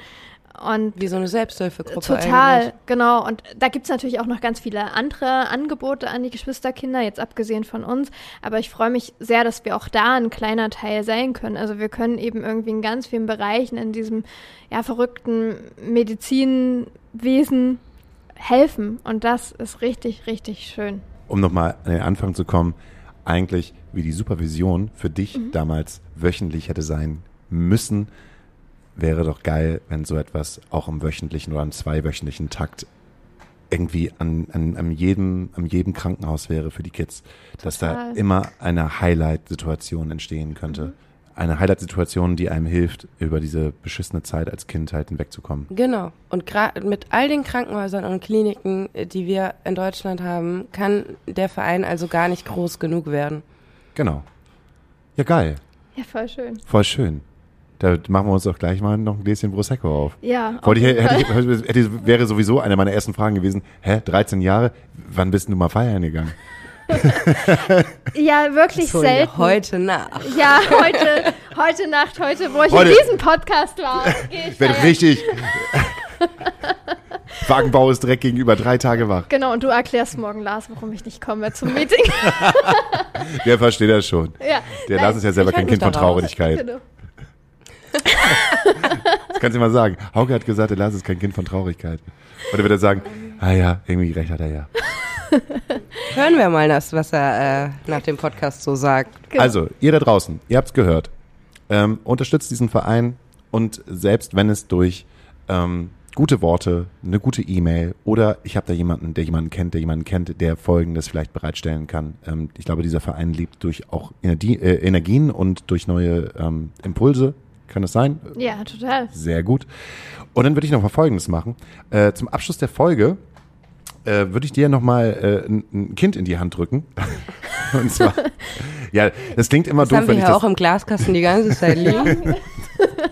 Und Wie so eine Selbsthilfegruppe Total, eigentlich. genau. Und da gibt's natürlich auch noch ganz viele andere Angebote an die Geschwisterkinder, jetzt abgesehen von uns. Aber ich freue mich sehr, dass wir auch da ein kleiner Teil sein können. Also wir können eben irgendwie in ganz vielen Bereichen in diesem ja, verrückten Medizinwesen helfen. Und das ist richtig, richtig schön. Um nochmal an den Anfang zu kommen, eigentlich wie die Supervision für dich Mhm. damals wöchentlich hätte sein müssen, wäre doch geil, wenn so etwas auch im wöchentlichen oder im zweiwöchentlichen Takt irgendwie an, an, an, jedem, an jedem Krankenhaus wäre für die Kids, dass da Total. immer eine Highlight-Situation entstehen könnte. Eine Highlight-Situation, die einem hilft, über diese beschissene Zeit als Kind halt hinwegzukommen. Genau. Und gerade mit all den Krankenhäusern und Kliniken, äh, die wir in Deutschland haben, kann der Verein also gar nicht groß genug werden. Genau. Ja, geil. Ja, voll schön. Voll schön. Da machen wir uns doch gleich mal noch ein Gläschen Prosecco auf. Ja, auf Wollte ich, hätte, ich, hätte, wäre sowieso eine meiner ersten Fragen gewesen. Hä, 13 Jahre? Wann bist du mal feiern gegangen? ja, wirklich So, ja, selten. heute nach. Ja, heute, heute Nacht, heute, wo ich Heute- in diesem Podcast war. Ich werde feiern. richtig. Wagenbau ist direkt gegenüber drei Tage wach. Genau, und du erklärst morgen Lars, warum ich nicht komme zum Meeting. Der versteht das schon. ja, Der nein, Lars ist ja selber kein Kind von. Traurigkeit. Genau. Das kannst du mal sagen. Hauke hat gesagt, der Lars ist kein Kind von Traurigkeit. Oder wird er sagen, ah ja, irgendwie recht hat er ja. Hören wir mal das, was er äh, nach dem Podcast so sagt. Genau. Also, ihr da draußen, ihr habt's gehört. Ähm, unterstützt diesen Verein und selbst wenn es durch ähm, gute Worte, eine gute E-Mail oder ich habe da jemanden, der jemanden kennt, der jemanden kennt, der Folgendes vielleicht bereitstellen kann. Ähm, ich glaube, dieser Verein lebt durch auch Energie, äh, Energien und durch neue ähm, Impulse. Kann das sein? Ja, total. Sehr gut. Und dann würde ich noch mal Folgendes machen. Äh, zum Abschluss der Folge äh, würde ich dir noch mal äh, ein, Kind in die Hand drücken. Und zwar, ja, das klingt immer Das doof, haben wir wenn ich hier das auch im Glaskasten die ganze Zeit liegen.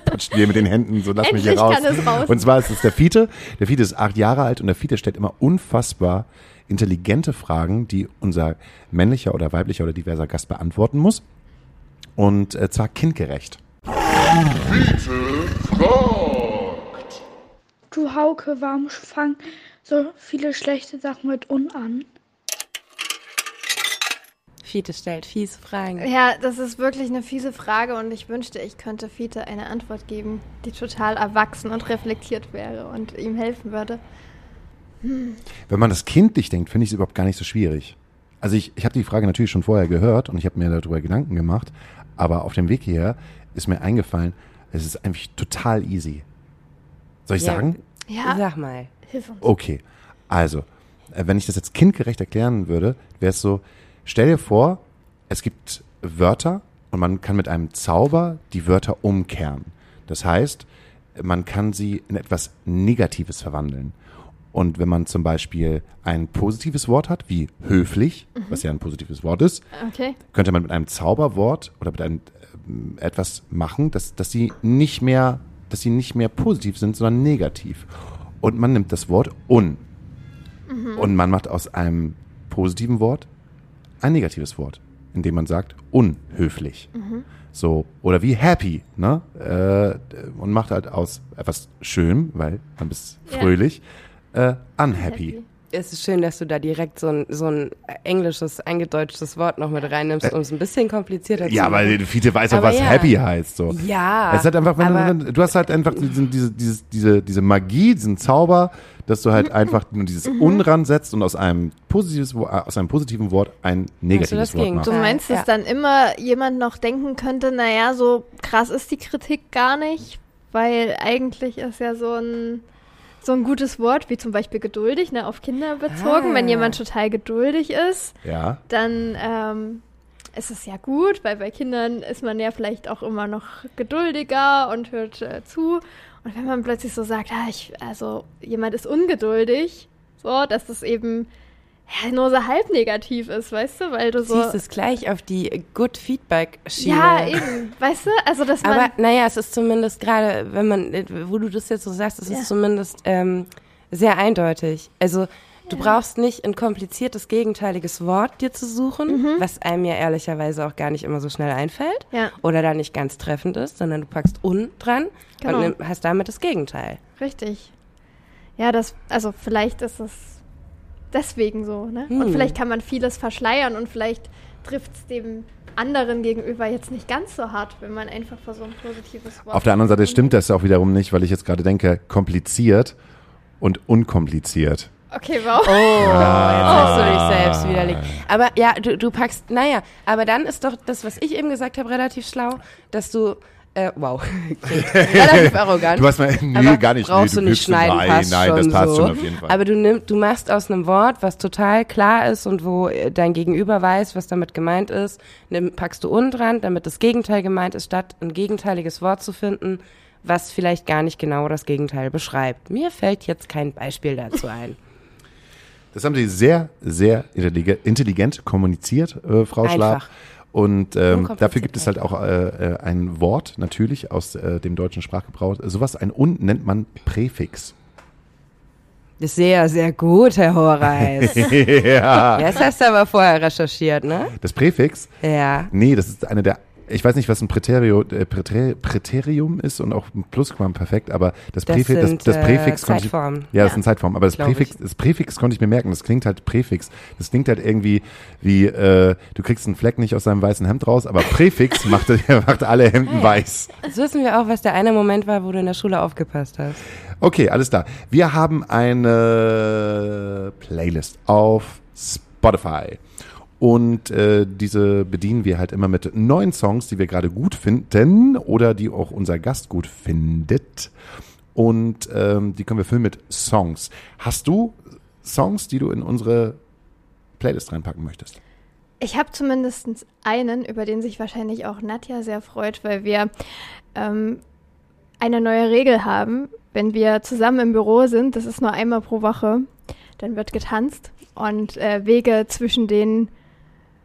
patscht dir mit den Händen, so lass mich hier Endlich raus. kann es raus. Und zwar ist es der Fiete. Der Fiete ist acht Jahre alt und der Fiete stellt immer unfassbar intelligente Fragen, die unser männlicher oder weiblicher oder diverser Gast beantworten muss. Und äh, zwar kindgerecht. Du Hauke, warum fangen so viele schlechte Sachen mit un an? Fiete stellt fiese Fragen. Ja, das ist wirklich eine fiese Frage und ich wünschte, ich könnte Fiete eine Antwort geben, die total erwachsen und reflektiert wäre und ihm helfen würde. Wenn man das kindlich denkt, finde ich es überhaupt gar nicht so schwierig. Also ich, ich habe die Frage natürlich schon vorher gehört und ich habe mir darüber Gedanken gemacht, aber auf dem Weg hierher ist mir eingefallen, es ist eigentlich total easy. Soll ich Ja. sagen? Ja, Sag mal. hilf uns. Okay, also, äh, wenn ich das jetzt kindgerecht erklären würde, wäre es so, stell dir vor, es gibt Wörter und man kann mit einem Zauber die Wörter umkehren. Das heißt, man kann sie in etwas Negatives verwandeln. Und wenn man zum Beispiel ein positives Wort hat, wie höflich, was ja ein positives Wort ist, Okay. könnte man mit einem Zauberwort oder mit einem etwas machen, dass, dass sie nicht mehr, dass sie nicht mehr positiv sind, sondern negativ. Und man nimmt das Wort un. Und man macht aus einem positiven Wort ein negatives Wort, indem man sagt unhöflich. So, oder wie happy, ne? Äh, und macht halt aus etwas schön, weil man ist fröhlich, äh, unhappy. Es ist schön, dass du da direkt so ein, so ein englisches, eingedeutschtes Wort noch mit reinnimmst, um es ein bisschen komplizierter zu Ja, machen. weil Fiete weiß auch, Aber was ja. happy heißt. So. Ja, Es ist halt einfach, wenn, du hast halt einfach diesen, diese, dieses, diese, diese Magie, diesen Zauber, dass du halt einfach nur dieses Mhm. Un ransetzt und aus einem, positives, äh, aus einem positiven Wort ein negatives das Wort machst. Du Ja, meinst, dass ja. dann immer jemand noch denken könnte, naja, so krass ist die Kritik gar nicht, weil eigentlich ist ja so ein, so ein gutes Wort, wie zum Beispiel geduldig, ne, auf Kinder bezogen. Ah. Wenn jemand total geduldig ist, Ja, dann ähm, ist es ja gut, weil bei Kindern ist man ja vielleicht auch immer noch geduldiger und hört äh, zu. Und wenn man plötzlich so sagt, ah, ich, also jemand ist ungeduldig, so, dass das eben ja, nur so halb negativ ist, weißt du, weil du so. ziehst es gleich auf die Good Feedback Schiene. Ja, eben, weißt du, also dass man. Aber naja, es ist zumindest gerade, wenn man, wo du das jetzt so sagst, es Ja. ist zumindest ähm, sehr eindeutig. Also Du brauchst nicht ein kompliziertes, gegenteiliges Wort dir zu suchen, was einem ja ehrlicherweise auch gar nicht immer so schnell einfällt Ja. oder da nicht ganz treffend ist, sondern du packst un dran Genau. und nimm- hast damit das Gegenteil. Richtig. Ja, das, also vielleicht ist es deswegen so, ne? Hm. Und vielleicht kann man vieles verschleiern und vielleicht trifft es dem anderen gegenüber jetzt nicht ganz so hart, wenn man einfach für so ein positives Wort. Auf der anderen Seite stimmt das auch wiederum nicht, weil ich jetzt gerade denke, kompliziert und unkompliziert. Okay, wow. Oh, jetzt hast du dich selbst widerlegt. Aber ja, du, du packst, naja, aber dann ist doch das, was ich eben gesagt habe, relativ schlau, dass du, äh, wow, relativ arrogant. Du hast mal, nee, aber gar nicht. Brauchst nee, du nicht wirkst- schneiden, Nein, passt nein, schon das passt so. schon auf jeden Fall. Aber du nimm, du machst aus einem Wort, was total klar ist und wo dein Gegenüber weiß, was damit gemeint ist, nimm, packst du unten dran, damit das Gegenteil gemeint ist, statt ein gegenteiliges Wort zu finden, was vielleicht gar nicht genau das Gegenteil beschreibt. Mir fällt jetzt kein Beispiel dazu ein. Das haben Sie sehr, sehr intellige- intelligent kommuniziert, äh, Frau Einfach. Schlaf. Und ähm, dafür gibt es halt auch äh, äh, ein Wort, natürlich aus äh, dem deutschen Sprachgebrauch. Sowas, ein Un nennt man Präfix. Sehr, sehr gut, Herr Horeis. ja. Jetzt hast du aber vorher recherchiert, ne? Das Präfix? Ja. Nee, das ist eine der. Ich weiß nicht, was ein Präterio, äh, Präter, Präterium ist und auch ein Plusquamperfekt, aber das, Das Präfix, sind, das, das äh, Präfix konnte ich. Ja, das Ja. sind Zeitformen, aber das ich. Präfix, das Präfix konnte ich mir merken. Das klingt halt Präfix. Das klingt halt irgendwie wie äh, du kriegst einen Fleck nicht aus deinem weißen Hemd raus, aber Präfix macht, macht alle Hemden weiß. Jetzt wissen wir auch, was der eine Moment war, wo du in der Schule aufgepasst hast. Okay, alles klar. Wir haben eine Playlist auf Spotify. Und äh, diese bedienen wir halt immer mit neuen Songs, die wir gerade gut finden oder die auch unser Gast gut findet. Und ähm, die können wir füllen mit Songs. Hast du Songs, die du in unsere Playlist reinpacken möchtest? Ich habe zumindest einen, über den sich wahrscheinlich auch Nadja sehr freut, weil wir ähm, eine neue Regel haben. Wenn wir zusammen im Büro sind, das ist nur einmal pro Woche, dann wird getanzt und äh, Wege zwischen den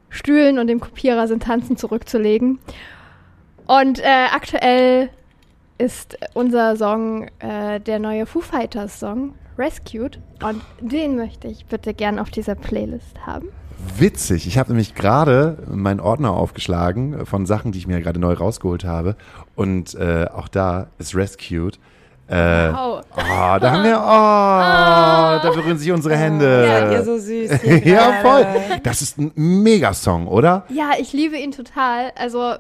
Stühlen und dem Kopierer sind tanzen zurückzulegen. Und äh, aktuell ist unser Song äh, der neue Foo Fighters Song Rescued und den möchte ich bitte gern auf dieser Playlist haben. Witzig. Ich habe nämlich gerade meinen Ordner aufgeschlagen von Sachen, die ich mir gerade neu rausgeholt habe. Und äh, auch da ist Rescued. Äh, Wow. Oh, da haben wir, oh, da berühren sich unsere Hände. Ja, ihr so süß. ja, voll. Das ist ein Megasong, oder? Ja, ich liebe ihn total. Also,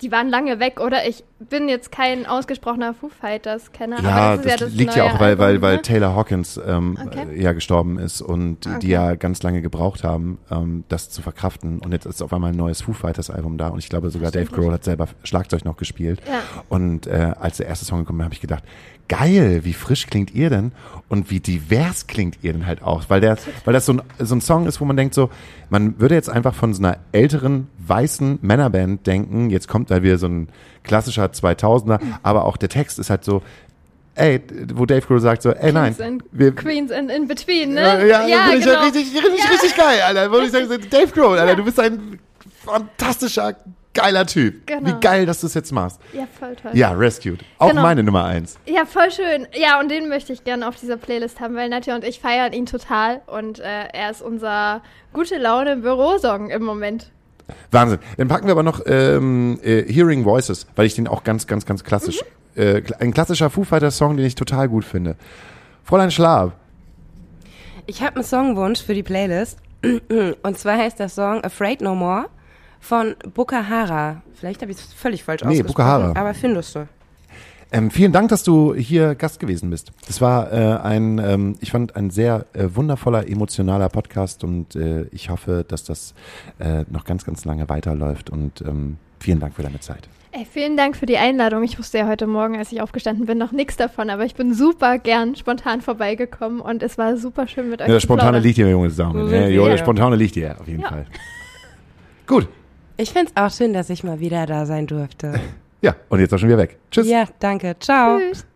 die waren lange weg, oder? Ich bin jetzt kein ausgesprochener Foo Fighters-Kenner, Ja, aber das, das ja das liegt ja auch, weil, weil, Album, weil ne? Taylor Hawkins ähm, Okay. äh, ja gestorben ist und die- die Okay. ja ganz lange gebraucht haben, ähm, das zu verkraften. Und jetzt ist auf einmal ein neues Foo Fighters Album da und ich glaube sogar Dave Grohl hat selber Schlagzeug noch gespielt. Ja. Und äh, als der erste Song gekommen ist, habe ich gedacht, geil, wie frisch klingt ihr denn und wie divers klingt ihr denn halt auch, weil der, weil das so ein, so ein Song ist, wo man denkt so, man würde jetzt einfach von so einer älteren weißen Männerband denken, jetzt kommt da wieder so ein klassischer 2000er, aber auch der Text ist halt so, ey, wo Dave Grohl sagt so, ey nein, and wir, Queens in, in between, ne? ja, ja, finde ich ja genau. richtig, richtig, richtig geil, Alter. Würde ich sagen, Dave Grohl, Alter, du bist ein fantastischer, geiler Typ. Genau. Wie geil, dass du es jetzt machst. Ja, voll toll. Ja, Rescued. Auch Genau. meine Nummer eins. Ja, voll schön. Ja, und den möchte ich gerne auf dieser Playlist haben, weil Nadja und ich feiern ihn total und äh, er ist unser gute Laune Bürosong im Moment. Wahnsinn. Dann packen wir aber noch ähm, äh, Hearing Voices, weil ich den auch ganz, ganz, ganz klassisch, äh, kl- ein klassischer Foo Fighters Song, den ich total gut finde. Fräulein Schlaf. Ich habe einen Songwunsch für die Playlist. Und zwar heißt der Song Afraid No More von Bukahara. Vielleicht habe ich es völlig falsch Nee, ausgesprochen. Bukahara. Aber findest du. Ähm, vielen Dank, dass du hier Gast gewesen bist. Das war äh, ein, ähm, ich fand, ein sehr äh, wundervoller, emotionaler Podcast und äh, ich hoffe, dass das äh, noch ganz, ganz lange weiterläuft und ähm, vielen Dank für deine Zeit. Ey, vielen Dank für die Einladung. Ich wusste ja heute Morgen, als ich aufgestanden bin, noch nichts davon, aber ich bin super gern spontan vorbeigekommen und es war super schön mit euch Ja, das Spontane liegt dir, junge Damen. So Ja, wir. das Spontane liegt dir, auf jeden Ja. Fall. Gut. Ich finde es auch schön, dass ich mal wieder da sein durfte. Ja, und jetzt auch schon wieder weg. Tschüss. Ja, danke. Ciao. Tschüss.